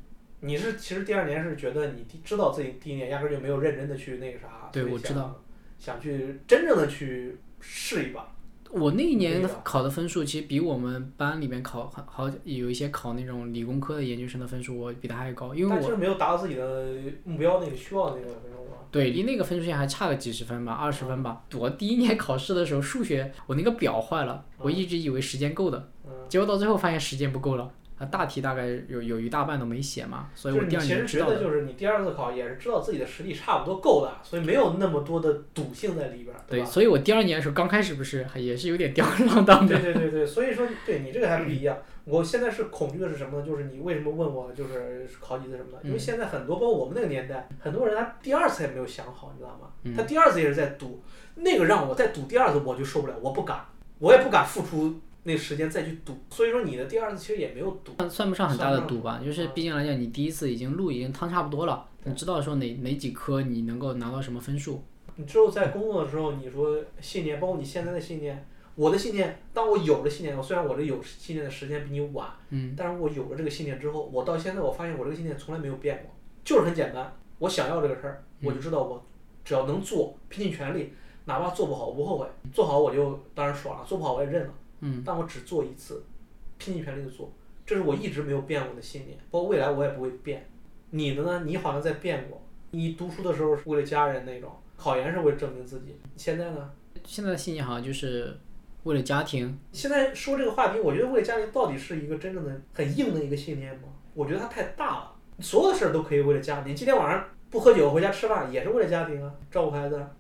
S1: 你是其实第二年是觉得你第知道自己第一年压根儿就没有认真的去那个啥，
S2: 对我知道，
S1: 想去真正的去试一把。
S2: 我那一年考的分数其实比我们班里面考好好有一些考那种理工科的研究生的分数，我比他还高，因为我
S1: 就是没有达到自己的目标那个需要的那个分数嘛。
S2: 对离那个分数线还差个几十分吧，二十分吧。我第一年考试的时候数学我那个表坏了，我一直以为时间够的，
S1: 嗯，
S2: 结果到最后发现时间不够了。啊，大题大概有有一大半都没写嘛，所以我第二
S1: 是你其实
S2: 年知道的。
S1: 觉得就是你第二次考也是知道自己的实力差不多够了，所以没有那么多的赌性在里边儿，
S2: 对，
S1: 吧？
S2: 所以我第二年的时候刚开始不是还也是有点吊儿郎当的。
S1: 对对对对，所以说对你这个还不一样。我现在是恐惧的是什么呢？就是你为什么问我就是考几次什么的？因为
S2: 嗯
S1: 现在很多，包括我们那个年代，很多人他第二次也没有想好，你知道吗？
S2: 嗯
S1: 他第二次也是在赌，那个让我再赌第二次我就受不了，我不敢，我也不敢付出那时间再去赌。所以说你的第二次其实也没有赌。
S2: 算算不上很大的赌吧，就是
S1: 嗯
S2: 毕竟来讲，你第一次已经路已经趟差不多了，你知道说哪哪几科你能够拿到什么分数。
S1: 你之后在工作的时候，你说信念，包括你现在的信念，我的信念，当我有了信念，虽然我这有信念的时间比你晚，
S2: 嗯，
S1: 但是我有了这个信念之后，我到现在我发现我这个信念从来没有变过，就是很简单，我想要这个事儿，我就知道我只要能做，拼尽全力，哪怕做不好我不后悔，做好我就当然爽了，做不好我也认了，
S2: 嗯，
S1: 但我只做一次，拼尽全力的做，这是我一直没有变过的信念，包括未来我也不会变。你的呢？你好像在变过，你读书的时候是为了家人那种，考研是为了证明自己，现在呢？
S2: 现在的信念好像就是为了家庭，
S1: 现在说这个话题，我觉得为了家庭到底是一个真正的很硬的一个信念吗？我觉得它太大了，所有的事儿都可以为了家庭。今天晚上不喝酒回家吃饭也是为了家庭啊，照顾孩子啊。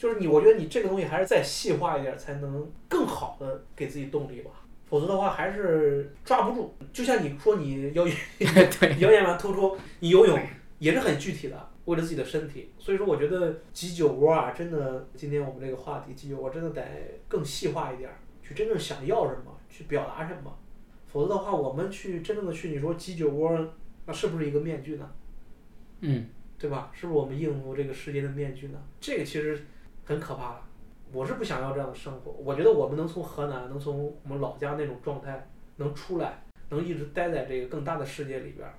S1: 就是你，我觉得你这个东西还是再细化一点，才能更好的给自己动力吧。否则的话还是抓不住。就像你说你要 [laughs]
S2: 对，
S1: 谣言完突出，你游泳也是很具体的。为了自己的身体。所以说，我觉得鸡酒窝啊，真的，今天我们这个话题鸡酒窝真的得更细化一点儿，去真正想要什么，去表达什么。否则的话，我们去真正的去你说鸡酒窝，那是不是一个面具呢？
S2: 嗯，
S1: 对吧？是不是我们应付这个世界的面具呢？这个其实很可怕了。我是不想要这样的生活。我觉得我们能从河南，能从我们老家那种状态能出来，能一直待在这个更大的世界里边儿，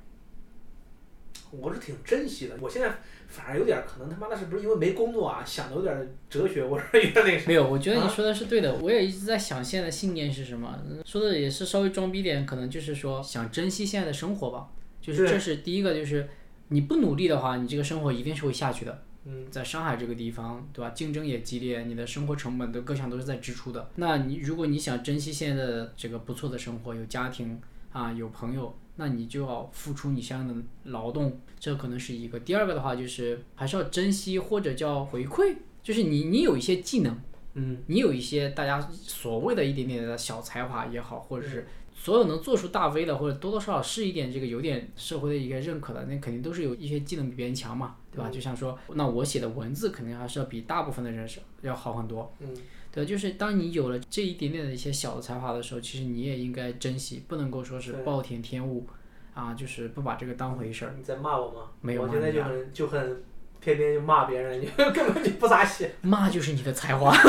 S1: 我是挺珍惜的。我现在反而有点儿可能他妈的是不是因为没工作啊，想的有点儿哲学，我说有点那个啥。
S2: 没有，我觉得你
S1: 啊
S2: 说的是对的。我也一直在想现在的信念是什么，嗯说的也是稍微装逼点，可能就是说想珍惜现在的生活吧。就是这是第一个，就是你不努力的话，你这个生活一定是会下去的。
S1: 嗯，
S2: 在上海这个地方，对吧？竞争也激烈，你的生活成本的各项都是在支出的。那你如果你想珍惜现在的这个不错的生活，有家庭啊，有朋友，那你就要付出你相应的劳动，这可能是一个。第二个的话，就是还是要珍惜或者叫回馈，就是你你有一些技能，
S1: 嗯，
S2: 你有一些大家所谓的一点点的小才华也好，或者是所有能做出大 V 的，或者多多少少是一点这个有点社会的一个认可的，那肯定都是有一些技能比别人强嘛，对吧？就像说，那我写的文字肯定还是要比大部分的人是要好很多。
S1: 嗯，
S2: 对，就是当你有了这一点点的一些小的才华的时候，其实你也应该珍惜，不能够说是暴殄天物，啊，就是不把这个当回事儿。
S1: 你在骂我吗？
S2: 没有
S1: 我现在就很就很天天就骂别人，[laughs] 你根本就不咋写。
S2: 骂就是你的才华，[laughs]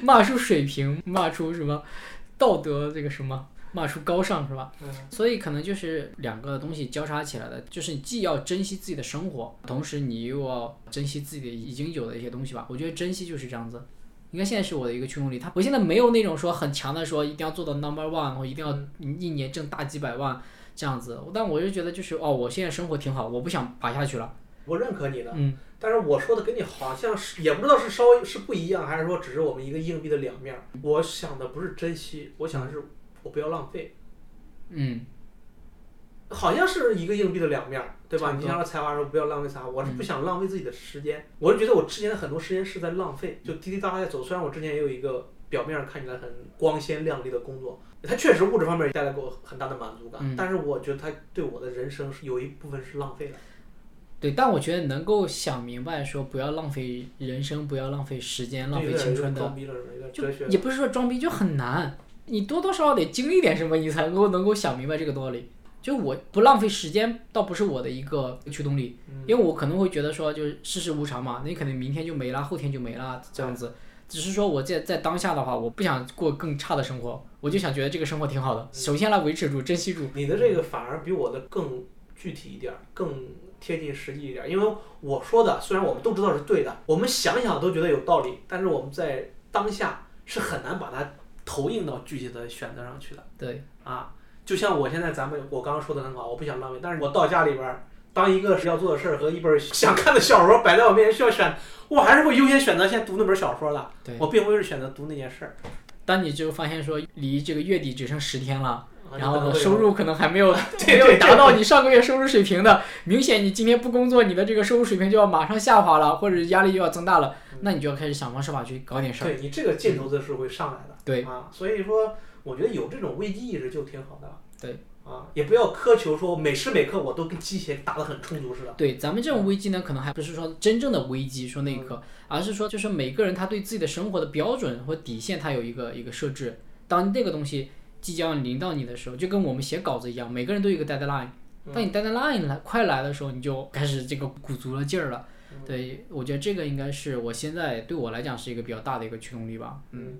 S2: 骂出水平，骂出什么道德这个什么，骂出高尚是吧？
S1: 嗯，
S2: 所以可能就是两个东西交叉起来的，就是你既要珍惜自己的生活，同时你又要珍惜自己的已经有的一些东西吧。我觉得珍惜就是这样子。你看现在是我的一个驱动力，他我现在没有那种说很强的说一定要做到 number one，我一定要一年挣大几百万这样子。但我就觉得就是哦，我现在生活挺好，我不想爬下去了。
S1: 我认可你的，
S2: 嗯，
S1: 但是我说的跟你好像是也不知道是稍微是不一样，还是说只是我们一个硬币的两面儿。我想的不是珍惜，我想的是我不要浪费，
S2: 嗯，
S1: 好像是一个硬币的两面儿，对吧？你像说才华说不要浪费才华，我是不想浪费自己的时间，我是觉得我之前的很多时间是在浪费，就滴滴答答在走。虽然我之前也有一个表面上看起来很光鲜亮丽的工作，它确实物质方面带来给我很大的满足感，
S2: 嗯
S1: 但是我觉得它对我的人生是有一部分是浪费的。
S2: 对，但我觉得能够想明白说不要浪费人生，不要浪费时间，浪费青春的，就。也不是说装逼，就很难。你多多少少得经历点什么，你才能够能够想明白这个道理。就我不浪费时间，倒不是我的一个驱动力，因为我可能会觉得说，就是世事无常嘛，你可能明天就没了，后天就没了这样子。只是说我在在当下的话，我不想过更差的生活，我就想觉得这个生活挺好的，首先来维持住、珍惜住。
S1: 你的这个反而比我的更具体一点儿，更贴近实际一点儿。因为我说的虽然我们都知道是对的，我们想想都觉得有道理，但是我们在当下是很难把它投影到具体的选择上去的
S2: 对，
S1: 啊。就像我现在咱们我刚刚说的很好，我不想浪费，但是我到家里边儿。当一个是要做的事儿和一本想看的小说摆在我面前需要选，我还是会优先选择先读那本小说的。
S2: 对
S1: 我并不是选择读那件事儿。
S2: 当你就发现说离这个月底只剩十天了。
S1: 啊
S2: 然后收入可能还没有 [laughs] 没有达到你上个月收入水平的，明显你今天不工作，你的这个收入水平就要马上下滑了，或者压力又要增大了，那你就要开始想方设法去搞点事儿。
S1: 对你这个劲头子是会上来的。
S2: 对
S1: 啊，所以说我觉得有这种危机意识就挺好的。
S2: 对
S1: 啊，也不要苛求说每时每刻我都跟机械打得很充足似的。
S2: 对，咱们这种危机呢，可能还不是说真正的危机，说那一刻，而是说就是每个人他对自己的生活的标准或底线，他有一个一个设置。当这个东西即将临到你的时候，就跟我们写稿子一样，每个人都有一个 deadline。当你 deadline 来快来的时候，你就开始这个鼓足了劲儿了。对，我觉得这个应该是我现在对我来讲是一个比较大的一个驱动力吧。
S1: 嗯，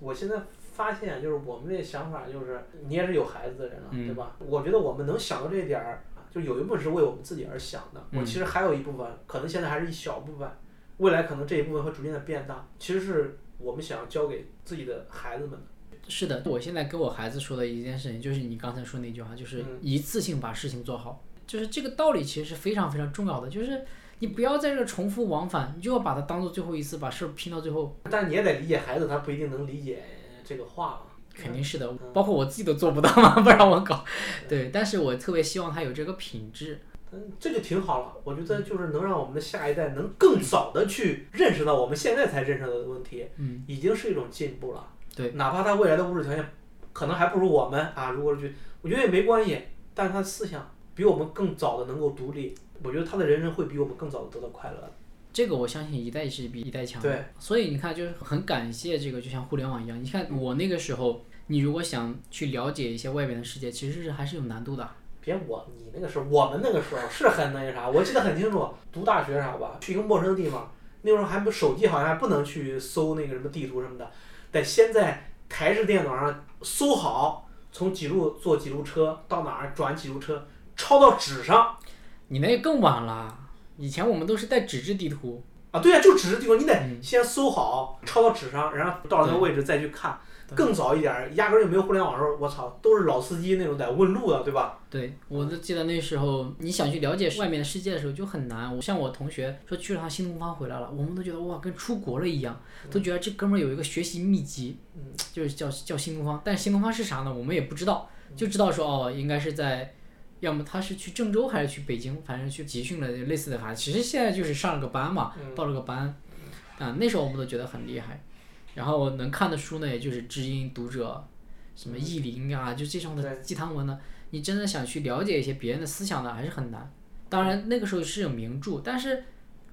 S1: 我现在发现就是我们这想法就是，你也是有孩子的人了，
S2: 嗯
S1: 对吧？我觉得我们能想到这一点儿，就有一部分是为我们自己而想的。我
S2: 嗯
S1: 其实还有一部分，可能现在还是一小部分，未来可能这一部分会逐渐的变大。其实是我们想要教给自己的孩子们的。
S2: 是的，我现在跟我孩子说的一件事情，就是你刚才说那句话，就是一次性把事情做好，就是这个道理其实是非常非常重要的，就是你不要在这个重复往返，你就要把它当做最后一次，把事儿拼到最后，
S1: 但你也得理解孩子，他不一定能理解这个话嘛。
S2: 肯定是的，[laughs] 包括我自己都做不到嘛，不让我搞，对，但是我特别希望他有这个品质，
S1: 嗯，这就挺好了。我觉得就是能让我们的下一代能更早的去认识到我们现在才认识到的问题，
S2: 嗯，
S1: 已经是一种进步了。
S2: 对，
S1: 哪怕他未来的物质条件可能还不如我们啊，如果是去，我觉得也没关系。但是他思想比我们更早的能够独立，我觉得他的人生会比我们更早的得到快乐。
S2: 这个我相信一代是比一代强。
S1: 对，
S2: 所以你看，就是很感谢这个，就像互联网一样。你看我那个时候，你如果想去了解一些外面的世界，其实是还是有难度的。
S1: 别我你那个时候，我们那个时候是很那个啥，我记得很清楚，读大学啥吧，去一个陌生的地方，那时候还不手机好像还不能去搜那个什么地图什么的，得先在台式电脑上搜好，从几路坐几路车到哪儿转几路车，抄到纸上
S2: 你那更晚了，以前我们都是带纸质地图。
S1: 啊，对呀、就纸质地图，你得
S2: 嗯
S1: 先搜好，抄到纸上，然后到了那个位置再去看。更早一点儿，压根儿就没有互联网的时候，我操，都是老司机那种在问路的，对吧？
S2: 对，我都记得那时候，你想去了解外面的世界的时候就很难。我像我同学说去了趟新东方回来了，我们都觉得哇，跟出国了一样，都觉得这哥们儿有一个学习秘籍，就是叫叫新东方。但新东方是啥呢？我们也不知道，就知道说哦，应该是在，要么他是去郑州还是去北京，反正去集训了类似的反正。其实现在就是上了个班嘛，报了个班，啊，那时候我们都觉得很厉害。然后能看的书呢，也就是知音、读者，什么意林啊，就这种的鸡汤文呢。你真的想去了解一些别人的思想呢，还是很难。当然那个时候是有名著，但是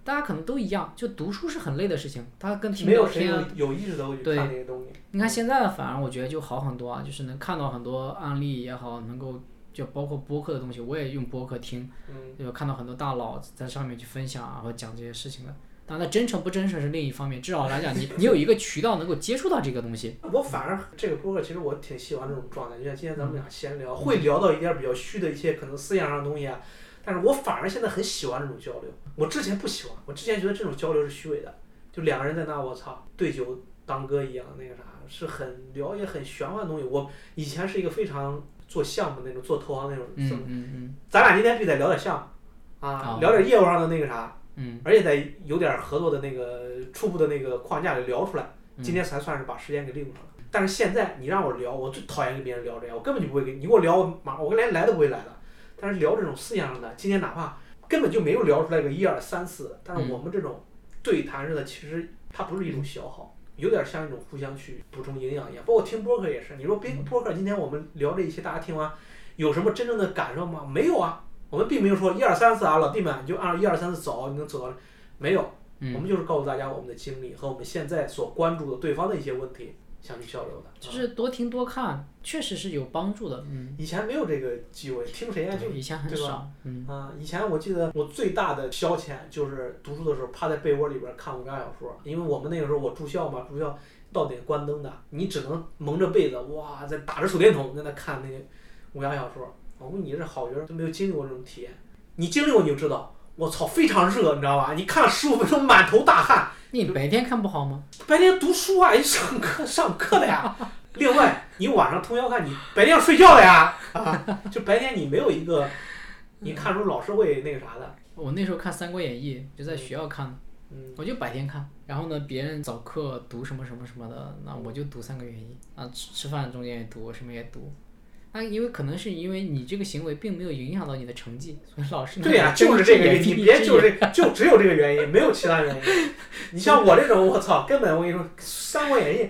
S2: 大家可能都一样，就读书是很累的事情，它跟听
S1: 没有谁
S2: 聊天啊。
S1: 有有意识的会去
S2: 对
S1: 看那些东西。
S2: 你看现在反而我觉得就好很多啊，就是能看到很多案例也好，能够就包括播客的东西，我也用播客听，就，看到很多大佬在上面去分享啊，或讲这些事情的。当然，真诚不真诚是另一方面，至少来讲，你你有一个渠道能够接触到这个东西。[laughs]
S1: 我反而这个播客其实我挺喜欢这种状态，就像今天咱们俩闲聊，会聊到一点比较虚的一些可能思想上的东西啊，但是我反而现在很喜欢这种交流。我之前不喜欢，我之前觉得这种交流是虚伪的，就两个人在那我操对酒当歌一样那个啥，是很聊一些很玄幻的东西。我以前是一个非常做项目那种做投行那种，
S2: 嗯嗯嗯
S1: 咱俩今天必须得聊点项目啊，
S2: 哦
S1: 聊点业务上的那个啥。
S2: 嗯
S1: 而且在有点合作的那个初步的那个框架里聊出来，
S2: 嗯
S1: 今天才算是把时间给利用上了。但是现在你让我聊，我最讨厌跟别人聊这样，我根本就不会跟你给我聊，我马我连来都不会来的。但是聊这种思想上的，今天哪怕根本就没有聊出来个一二三四，但是我们这种对谈式的，其实它不是一种消耗，有点像一种互相去补充营养一样。包括听播客也是，你说别播客，今天我们聊这一期，大家听完有什么真正的感受吗？没有啊，我们并没有说一二三四啊，老弟们你就按照一二三四走，你能走到，没有。
S2: 嗯
S1: 我们就是告诉大家我们的经历和我们现在所关注的对方的一些问题，想去交流的。
S2: 就是多听多看，确实是有帮助的。嗯，
S1: 以前没有这个机会，听谁呀就
S2: 对以前很少。嗯
S1: 啊，以前我记得我最大的消遣就是读书的时候趴在被窝里边看武侠小说，因为我们那个时候我住校嘛，住校到点关灯的，你只能蒙着被子，哇，在打着手电筒在那看那个武侠小说。我说你这好学生都没有经历过这种体验，你经历过你就知道，我操，非常热，你知道吧？你看十五分钟满头大汗。
S2: 你白天看不好吗？
S1: 白天读书啊，你上课上课的呀。[laughs] 另外，你晚上通宵看，你白天要睡觉的呀。啊，就白天你没有一个，你看书老师会那个啥的。
S2: 我那时候看《三国演义》，就在学校看的，
S1: 嗯，
S2: 我就白天看。然后呢，别人早课读什么什么什么的，那我就读《三国演义》啊，吃吃饭中间也读，什么也读。啊，因为可能是因为你这个行为并没有影响到你的成绩，所以老师
S1: 对呀、
S2: 睁
S1: 就是这个原因，你别就是这，就只有这个原因，没有其他原因。你像我这种，我操，根本我跟你说，《三国演义》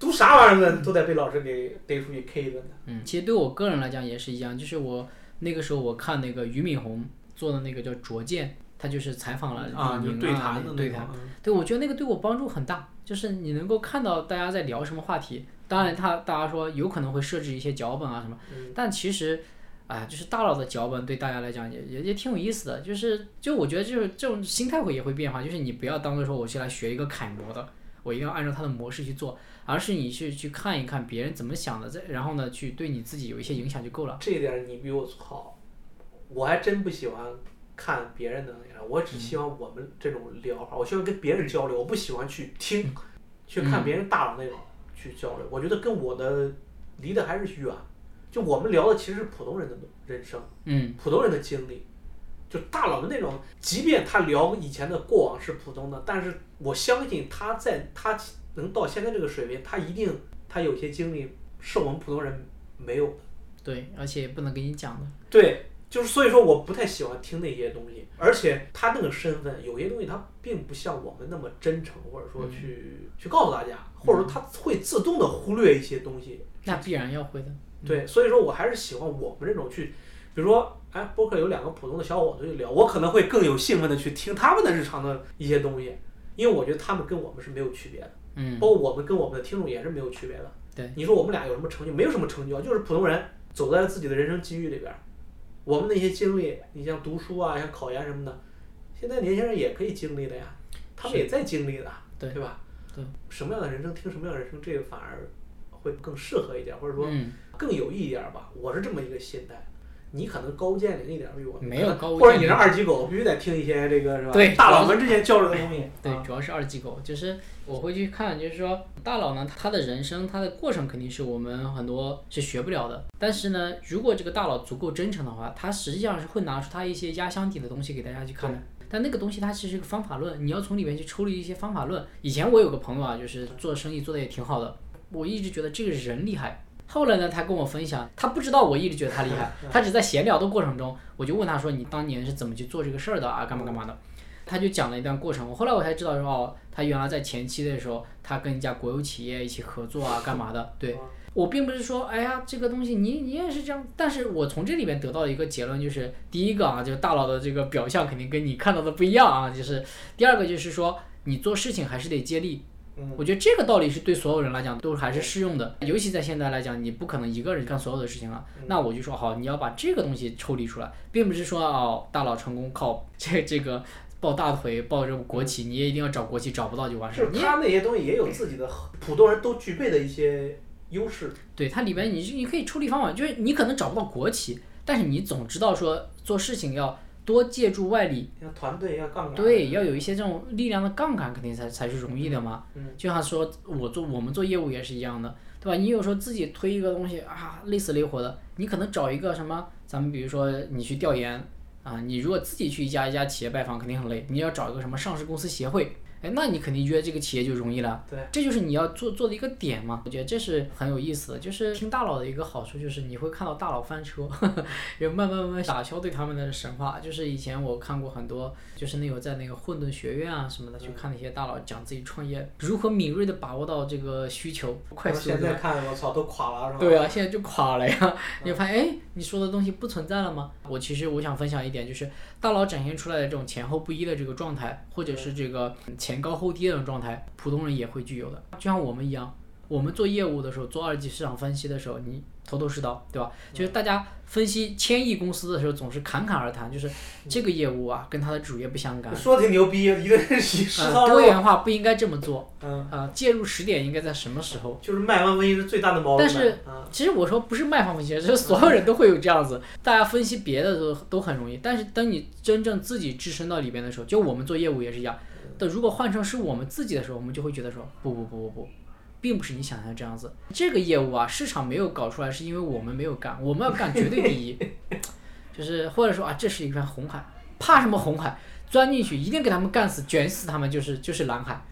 S1: 读啥玩意儿呢，都得被老师给逮出去 K 一顿的。
S2: 嗯，其实对我个人来讲也是一样，就是我那个时候我看那个俞敏洪做的那个叫《拙见》，他就是采访了
S1: 啊，就对谈的那种
S2: 对谈。。对，我觉得那个对我帮助很大，就是你能够看到大家在聊什么话题。当然他，大家说有可能会设置一些脚本啊什么，
S1: 嗯。
S2: 但其实，哎，就是大佬的脚本对大家来讲也也也挺有意思的。就是就我觉得就是这种心态会也会变化，就是你不要当做说我是来学一个楷模的，我一定要按照他的模式去做，而是你去去看一看别人怎么想的，再然后呢去对你自己有一些影响就够了。
S1: 这一点你比我好，我还真不喜欢看别人的那个，我只希望我们这种聊法，我希望跟别人交流，我不喜欢去听，去看别人大佬那种去交流，我觉得跟我的离得还是远。就我们聊的其实是普通人的人生，
S2: 嗯，
S1: 普通人的经历，就大佬的那种，即便他聊以前的过往是普通的，但是我相信他在他能到现在这个水平，他一定他有些经历是我们普通人没有的。
S2: 对，而且不能给你讲的。
S1: 对，就是所以说我不太喜欢听那些东西，而且他那个身份有些东西他并不像我们那么真诚，或者说去、去告诉大家，或者说他会自动的忽略一些东西。
S2: 那必然要会的。
S1: 对，所以说我还是喜欢我们这种去，比如说哎，播客有两个普通的小伙子去聊，我可能会更有兴奋的去听他们的日常的一些东西，因为我觉得他们跟我们是没有区别的，
S2: 嗯，
S1: 包括我们跟我们的听众也是没有区别的。
S2: 对，
S1: 你说我们俩有什么成就？没有什么成就，就是普通人走在了自己的人生机遇里边儿。我们那些经历，你像读书啊，像考研什么的，现在年轻人也可以经历的呀，他们也在经历的，
S2: 对
S1: 对吧？
S2: 对，
S1: 什么样的人生听什么样的人生，这个反而会更适合一点，或者说
S2: 嗯，
S1: 更有意义一点吧。我是这么一个心态。你可能高见领一点比我
S2: 没有高
S1: 或者你是二级狗，必须得听一些这个是吧？
S2: 对
S1: 大佬们之间交流的东西。
S2: 对，
S1: 啊
S2: 主要是二级狗，就是我会去看，就是说大佬呢，他的人生他的过程肯定是我们很多是学不了的，但是呢，如果这个大佬足够真诚的话，他实际上是会拿出他一些压箱底的东西给大家去看的。但那个东西它其实是个方法论，你要从里面去抽离一些方法论。以前我有个朋友啊，就是做生意做的也挺好的，我一直觉得这个人厉害。后来呢，他跟我分享，他不知道我一直觉得他厉害，[laughs] 他只在闲聊的过程中，我就问他说：“你当年是怎么去做这个事儿的啊？干嘛干嘛的？”他就讲了一段过程。我后来我才知道说，哦，他原来在前期的时候，他跟一家国有企业一起合作啊，干嘛的？对我并不是说，哎呀，这个东西你你也是这样，但是我从这里面得到一个结论就是，第一个啊，就是大佬的这个表象肯定跟你看到的不一样啊，就是第二个就是说，你做事情还是得接力。
S1: 嗯
S2: 我觉得这个道理是对所有人来讲都还是适用的，尤其在现在来讲，你不可能一个人干所有的事情了。那我就说好，你要把这个东西抽离出来，并不是说哦，大佬成功靠这这个抱大腿抱着国企，你也一定要找国企，找不到就完事儿。
S1: 就是他那些东西也有自己的普通人都具备的一些优势。
S2: 对它里边你你可以抽离方法，就是你可能找不到国企，但是你总知道说做事情要多借助外力，
S1: 要团队要杠杆。
S2: 对，要有一些这种力量的杠杆，肯定才才是容易的嘛。
S1: 嗯
S2: 就像说我做我们做业务也是一样的，对吧？你有时候自己推一个东西啊，累死累活的，你可能找一个什么，咱们比如说你去调研啊，你如果自己去一家一家企业拜访，肯定很累，你要找一个什么上市公司协会。哎，那你肯定约这个企业就容易了，
S1: 对，
S2: 这就是你要做做的一个点嘛。我觉得这是很有意思的，就是听大佬的一个好处，就是你会看到大佬翻车，[laughs] 也慢慢慢慢打消对他们的神话。就是以前我看过很多，就是那个在那个混沌学院啊什么的，去看那些大佬讲自己创业如何敏锐的把握到这个需求，快速
S1: 现在。看我操都垮了是吧？
S2: 对啊，现在就垮了呀！[laughs] 你发现，哎，你说的东西不存在了吗？我其实我想分享一点，就是大佬展现出来的这种前后不一的这个状态，或者是这个前高后低的状态，普通人也会具有的。就像我们一样，我们做业务的时候，做二级市场分析的时候，你头头是道，对吧？就是大家分析千亿公司的时候，总是侃侃而谈，就是这个业务啊，跟它的主业不相干。
S1: 说的挺牛逼，
S2: 多元化不应该这么做，
S1: 嗯，
S2: 啊，介入时点应该在什么时候？
S1: 就是卖方分析是最大的毛病。
S2: 但是
S1: 啊，
S2: 其实我说不是卖方分析，就是所有人都会有这样子，大家分析别的都都很容易，但是当你真正自己置身到里边的时候，就我们做业务也是一样。但如果换成是我们自己的时候，我们就会觉得说不不不不不，并不是你想象这样子。这个业务啊，市场没有搞出来，是因为我们没有干，我们要干绝对第一，就是或者说啊，这是一片红海，怕什么红海？钻进去一定给他们干死，卷死他们就是就是蓝海。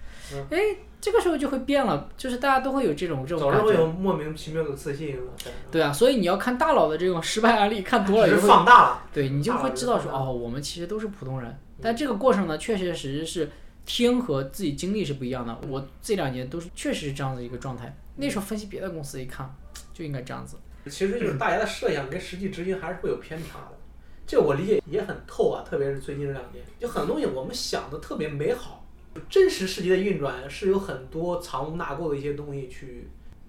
S2: 哎，这个时候就会变了，就是大家都会有这种这种
S1: 总是会。有莫名其妙的自信。对
S2: 对啊，所以你要看大佬的这种失败案例看多了，
S1: 只
S2: 就会
S1: 放大了。
S2: 对你就会知道说，哦，我们其实都是普通人。但这个过程呢，确确实实是听和自己经历是不一样的。我这两年都是确实是这样子一个状态。那时候分析别的公司一看，就应该这样子。
S1: 其实就是大家的设想跟实际执行还是会有偏差的，这我理解也很透啊，特别是最近这两年，就很多东西我们想的特别美好，真实世界的运转是有很多藏污纳垢的一些东西去，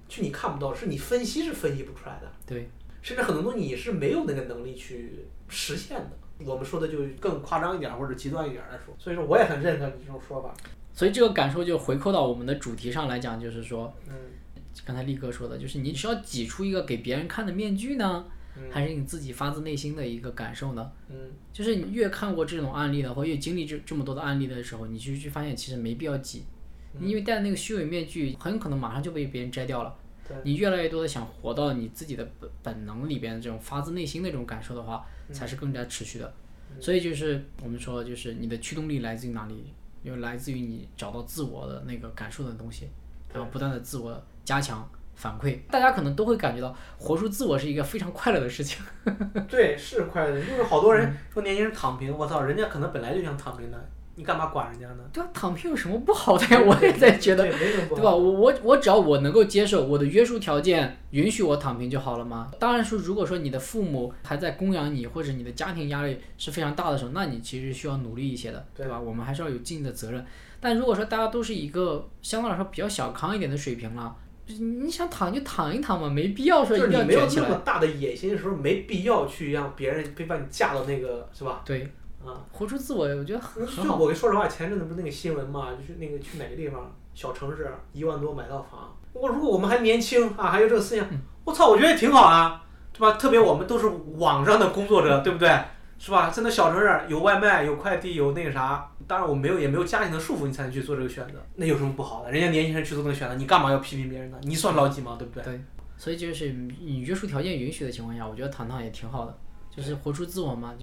S1: 去你看不到，是你分析是分析不出来的，
S2: 对，
S1: 甚至很多东西你是没有那个能力去实现的。我们说的就更夸张一点或者极端一点来说，所以说我也很认可你这种说法。
S2: 所以这个感受就回扣到我们的主题上来讲，就是说，
S1: 嗯
S2: 刚才力哥说的，就是你是要挤出一个给别人看的面具呢，
S1: 嗯
S2: 还是你自己发自内心的一个感受呢？
S1: 嗯
S2: 就是你越看过这种案例的，或越经历这这么多的案例的时候，你就去发现其实没必要挤，
S1: 嗯
S2: 因为戴那个虚伪面具，很可能马上就被别人摘掉了
S1: 对。
S2: 你越来越多的想活到你自己的本本能里边的这种发自内心的这种感受的话，
S1: 嗯
S2: 才是更加持续的。所以就是我们说，就是你的驱动力来自于哪里？因为来自于你找到自我的那个感受的东西，然后不断的自我加强反馈。大家可能都会感觉到，活出自我是一个非常快乐的事情。[laughs]
S1: 对，是快乐的，就是好多人说年轻人躺平，我操，人家可能本来就想躺平的，你干嘛管人家呢？
S2: 对啊？躺平有什么不好的呀？我也在觉得，
S1: 对，没什么不好
S2: 对吧？我我我只要我能够接受，我的约束条件允许我躺平就好了嘛。当然说，如果说你的父母还在供养你，或者你的家庭压力是非常大的时候，那你其实需要努力一些的，
S1: 对
S2: 对吧？我们还是要有尽的责任。但如果说大家都是一个相对来说比较小康一点的水平了，你想躺就躺一躺嘛，没必要说一定
S1: 就是你没有
S2: 要卷起来。
S1: 那么大的野心的时候，没必要去让别人非把你架到那个，是吧？
S2: 对，
S1: 啊，
S2: 活出自我，我觉得很。
S1: 就我跟说实话，前阵子不是那个新闻嘛，就是那个去哪个地方，小城市一万多买套房。我如果我们还年轻啊，还有这个思想，
S2: 嗯
S1: 我操，我觉得也挺好啊，对吧？特别我们都是网上的工作者，对不对？是吧？在那小城市有外卖，有快递，有那个啥。当然我没有，也没有家庭的束缚，你才能去做这个选择。那有什么不好的？人家年轻人去做那个选择，你干嘛要批评别人呢？你算老几吗？对不对？
S2: 所以就是你约束条件允许的情况下，我觉得糖糖也挺好的，就是活出自我嘛。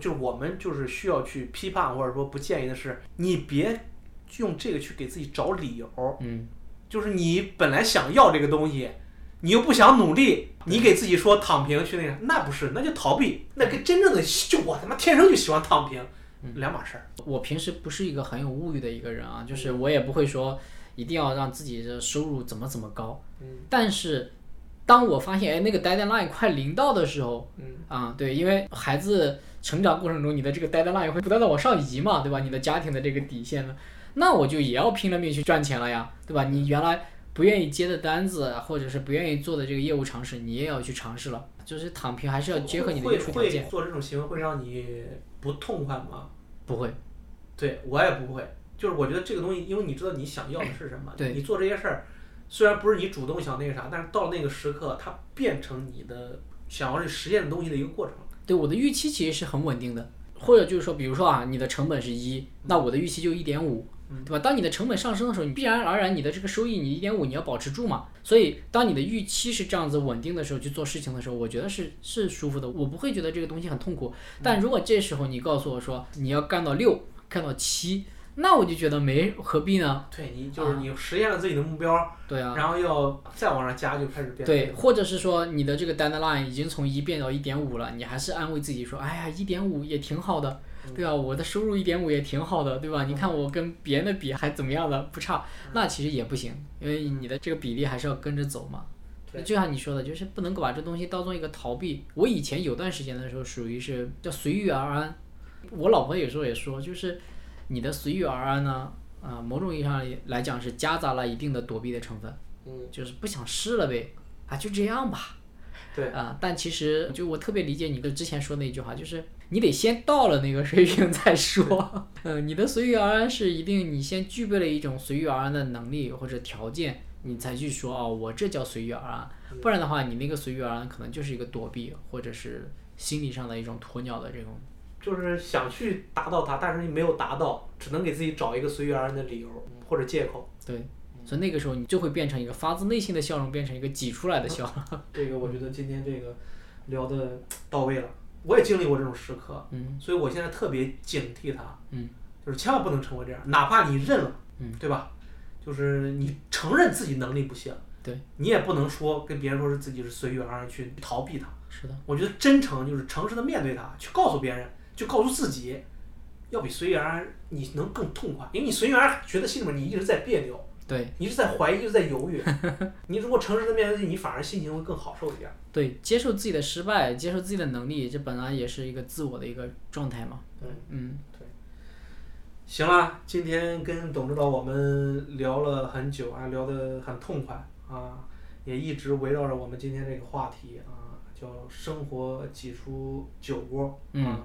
S1: 就是我们就是需要去批判或者说不建议的是，你别用这个去给自己找理由。
S2: 嗯，
S1: 就是你本来想要这个东西，你又不想努力，你给自己说躺平去那个，那不是，那就逃避，那跟真正的就我他妈天生就喜欢躺平，两码事儿。
S2: 我平时不是一个很有物欲的一个人啊，就是我也不会说一定要让自己的收入怎么怎么高。
S1: 嗯，
S2: 但是当我发现哎那个 deadline 快临到的时候，
S1: 嗯
S2: 啊对，因为孩子成长过程中你的这个 deadline 会不断的往上移嘛，对吧？你的家庭的这个底线呢，那我就也要拼了命去赚钱了呀，对吧？你原来不愿意接的单子，或者是不愿意做的这个业务尝试，你也要去尝试了。就是躺平还是要结合你的
S1: 会
S2: 约束条件，
S1: 会做这种行为会让你不痛快吗？
S2: 不会。
S1: 对我也不会，就是我觉得这个东西，因为你知道你想要的是什么，
S2: 对
S1: 你做这些事儿，虽然不是你主动想那个啥，但是到那个时刻，它变成你的想要去实现的东西的一个过程。
S2: 对我的预期其实是很稳定的，或者就是说，比如说啊，你的成本是一，那我的预期就一点五，对吧？当你的成本上升的时候，你必然而然你的这个收益，你一点五你要保持住嘛。所以当你的预期是这样子稳定的时候去做事情的时候，我觉得是是舒服的，我不会觉得这个东西很痛苦。但如果这时候你告诉我说你要干到六，干到七，那我就觉得没何必呢？
S1: 对你就是你实现了自己的目标，
S2: 对啊。
S1: 然后要再往上加，就开始变。
S2: 对，或者是说你的这个 deadline 已经从一变到一点五了，你还是安慰自己说，哎呀，一点五也挺好的，对吧？我的收入一点五也挺好的，对吧？你看我跟别人的比还怎么样的，不差，那其实也不行，因为你的这个比例还是要跟着走嘛。
S1: 对
S2: 就像你说的，就是不能够把这东西当做一个逃避。我以前有段时间的时候，属于是叫随遇而安。我老婆有时候也说，就是你的随遇而安呢，啊、某种意义上来讲是夹杂了一定的躲避的成分。
S1: 嗯，
S2: 就是不想试了呗，啊，就这样吧。
S1: 对
S2: 啊，但其实就我特别理解你的之前说那句话，就是你得先到了那个水平再说。[laughs] 嗯，你的随遇而安是一定你先具备了一种随遇而安的能力或者条件，你才去说哦，我这叫随遇而安。不然的话，你那个随遇而安可能就是一个躲避或者是心理上的一种鸵鸟的这种。
S1: 就是想去达到它，但是你没有达到，只能给自己找一个随遇而安的理由或者借口。
S2: 对，所以那个时候你就会变成一个发自内心的笑容，变成一个挤出来的笑容。[laughs]
S1: 这个我觉得今天这个聊的 [tsk] 到位了，我也经历过这种时刻，
S2: 嗯，
S1: 所以我现在特别警惕它，
S2: 嗯，
S1: 就是千万不能成为这样，哪怕你认了，
S2: 嗯，
S1: 对吧？就是你承认自己能力不行，
S2: 对，
S1: 你也不能说跟别人说是自己是随遇而安去逃避它。
S2: 是的，
S1: 我觉得真诚就是诚实的面对它，去告诉别人，就告诉自己，要比随遇而安你能更痛快，因为你随遇而安觉得心里面你一直在别扭，
S2: 对。
S1: 你一直在怀疑，一直在犹豫。[laughs] 你如果诚实的面对自己，你反而心情会更好受一点。
S2: 对，接受自己的失败，接受自己的能力，这本来也是一个自我的一个状态嘛。
S1: 对，
S2: 嗯，对
S1: 行了，今天跟董指导我们聊了很久啊，聊得很痛快啊，也一直围绕着我们今天这个话题啊，叫生活挤出酒窝啊。
S2: 嗯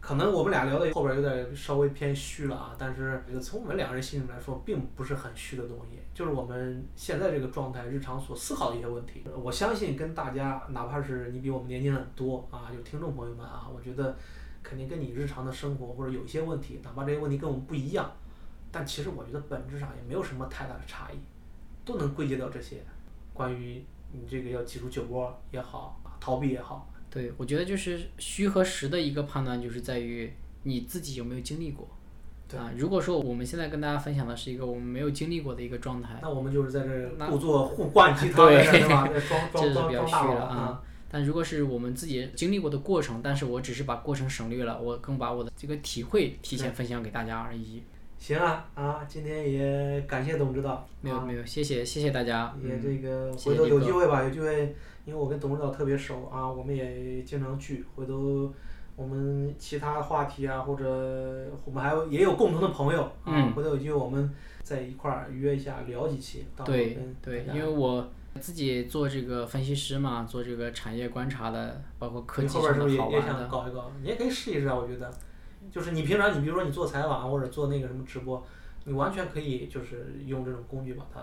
S1: 可能我们俩聊的后边有点稍微偏虚了啊，但是从我们两个人心里来说，并不是很虚的东西，就是我们现在这个状态，日常所思考的一些问题。我相信跟大家，哪怕是你比我们年轻很多啊，有听众朋友们啊，我觉得肯定跟你日常的生活或者有一些问题，哪怕这些问题跟我们不一样，但其实我觉得本质上也没有什么太大的差异，都能归结到这些，关于你这个要挤出酒窝也好，逃避也好，
S2: 对，我觉得就是虚和实的一个判断，就是在于你自己有没有经历过。
S1: 对
S2: 啊，如果说我们现在跟大家分享的是一个我们没有经历过的一个状态，
S1: 那我们就是在这
S2: 那
S1: 互做互灌鸡汤，[laughs]
S2: 对
S1: 吧？
S2: 这是比较虚了啊。但如果是我们自己经历过的过程，但是我只是把过程省略了，我更把我的这个体会提前分享给大家而已。
S1: 行啊啊，今天也感谢董指导，啊
S2: 没有没有，谢谢谢谢大家。
S1: 也
S2: 嗯
S1: 这个回头有机会吧，有机会，因为我跟董指导特别熟啊，我们也经常聚，回头我们其他话题啊，或者我们还有也有共同的朋友啊，
S2: 嗯
S1: 回头有机会我们在一块儿约一下聊几期，
S2: 对对，因为我自己做这个分析师嘛，做这个产业观察的，包括科
S1: 你
S2: 技上的
S1: 后边是不是也也
S2: 好玩的，
S1: 想搞一搞？你也可以试一试啊，我觉得，就是你平常你比如说你做采访或者做那个什么直播，你完全可以就是用这种工具把它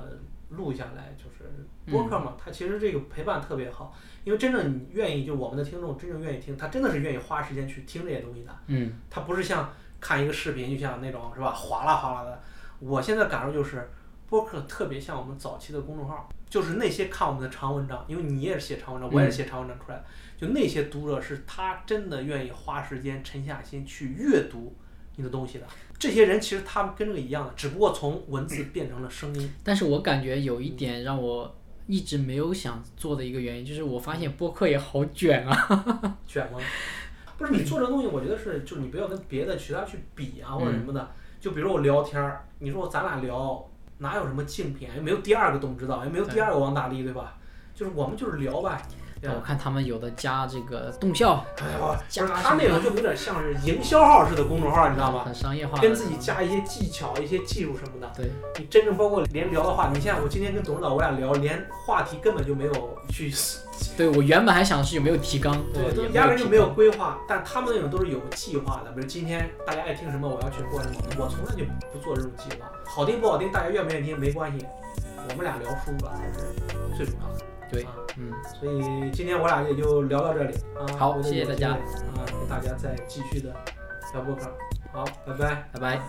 S1: 录下来，就是播客嘛，它其实这个陪伴特别好，因为真正你愿意，就我们的听众真正愿意听，他真的是愿意花时间去听这些东西的，
S2: 嗯。
S1: 他不是像看一个视频，就像那种是吧，哗啦哗啦的。我现在感受就是，播客特别像我们早期的公众号，就是那些看我们的长文章，因为你也是写长文章，我也是写长文章出来的，就那些读者是他真的愿意花时间沉下心去阅读你的东西的。这些人其实他们跟这个一样的，只不过从文字变成了声音。
S2: 但是我感觉有一点让我一直没有想做的一个原因，就是我发现播客也好卷啊。[laughs]
S1: 卷吗？不是你做这个东西，我觉得是就是你不要跟别的渠道去比啊或者什么的。就比如我聊天儿，你说咱俩聊，哪有什么竞品啊？又没有第二个董指导，也没有第二个王大力，对吧？就是我们就是聊呗。对？
S2: 我看他们有的加这个动效，加
S1: 是他那种就有点像是营销号似的公众号，你知道吗？
S2: 很商业化，
S1: 跟自己加一些技巧、一些技术什么的。
S2: 对，
S1: 你真正包括连聊的话，你像我今天跟董事长我俩聊，连话题根本就没有去
S2: 对我原本还想是有没有提纲，
S1: 对，都压根就没有规划，但他们那种都是有计划的。比如今天大家爱听什么，我要去播什么，我从来就不做这种计划。好听不好听，大家愿不愿意听没关系，我们俩聊书吧才是最重要的。
S2: 对，嗯，
S1: 所以今天我俩也就聊到这里啊。
S2: 好，谢谢大家
S1: 啊，给大家再继续的聊博客。好，拜拜，
S2: 拜拜。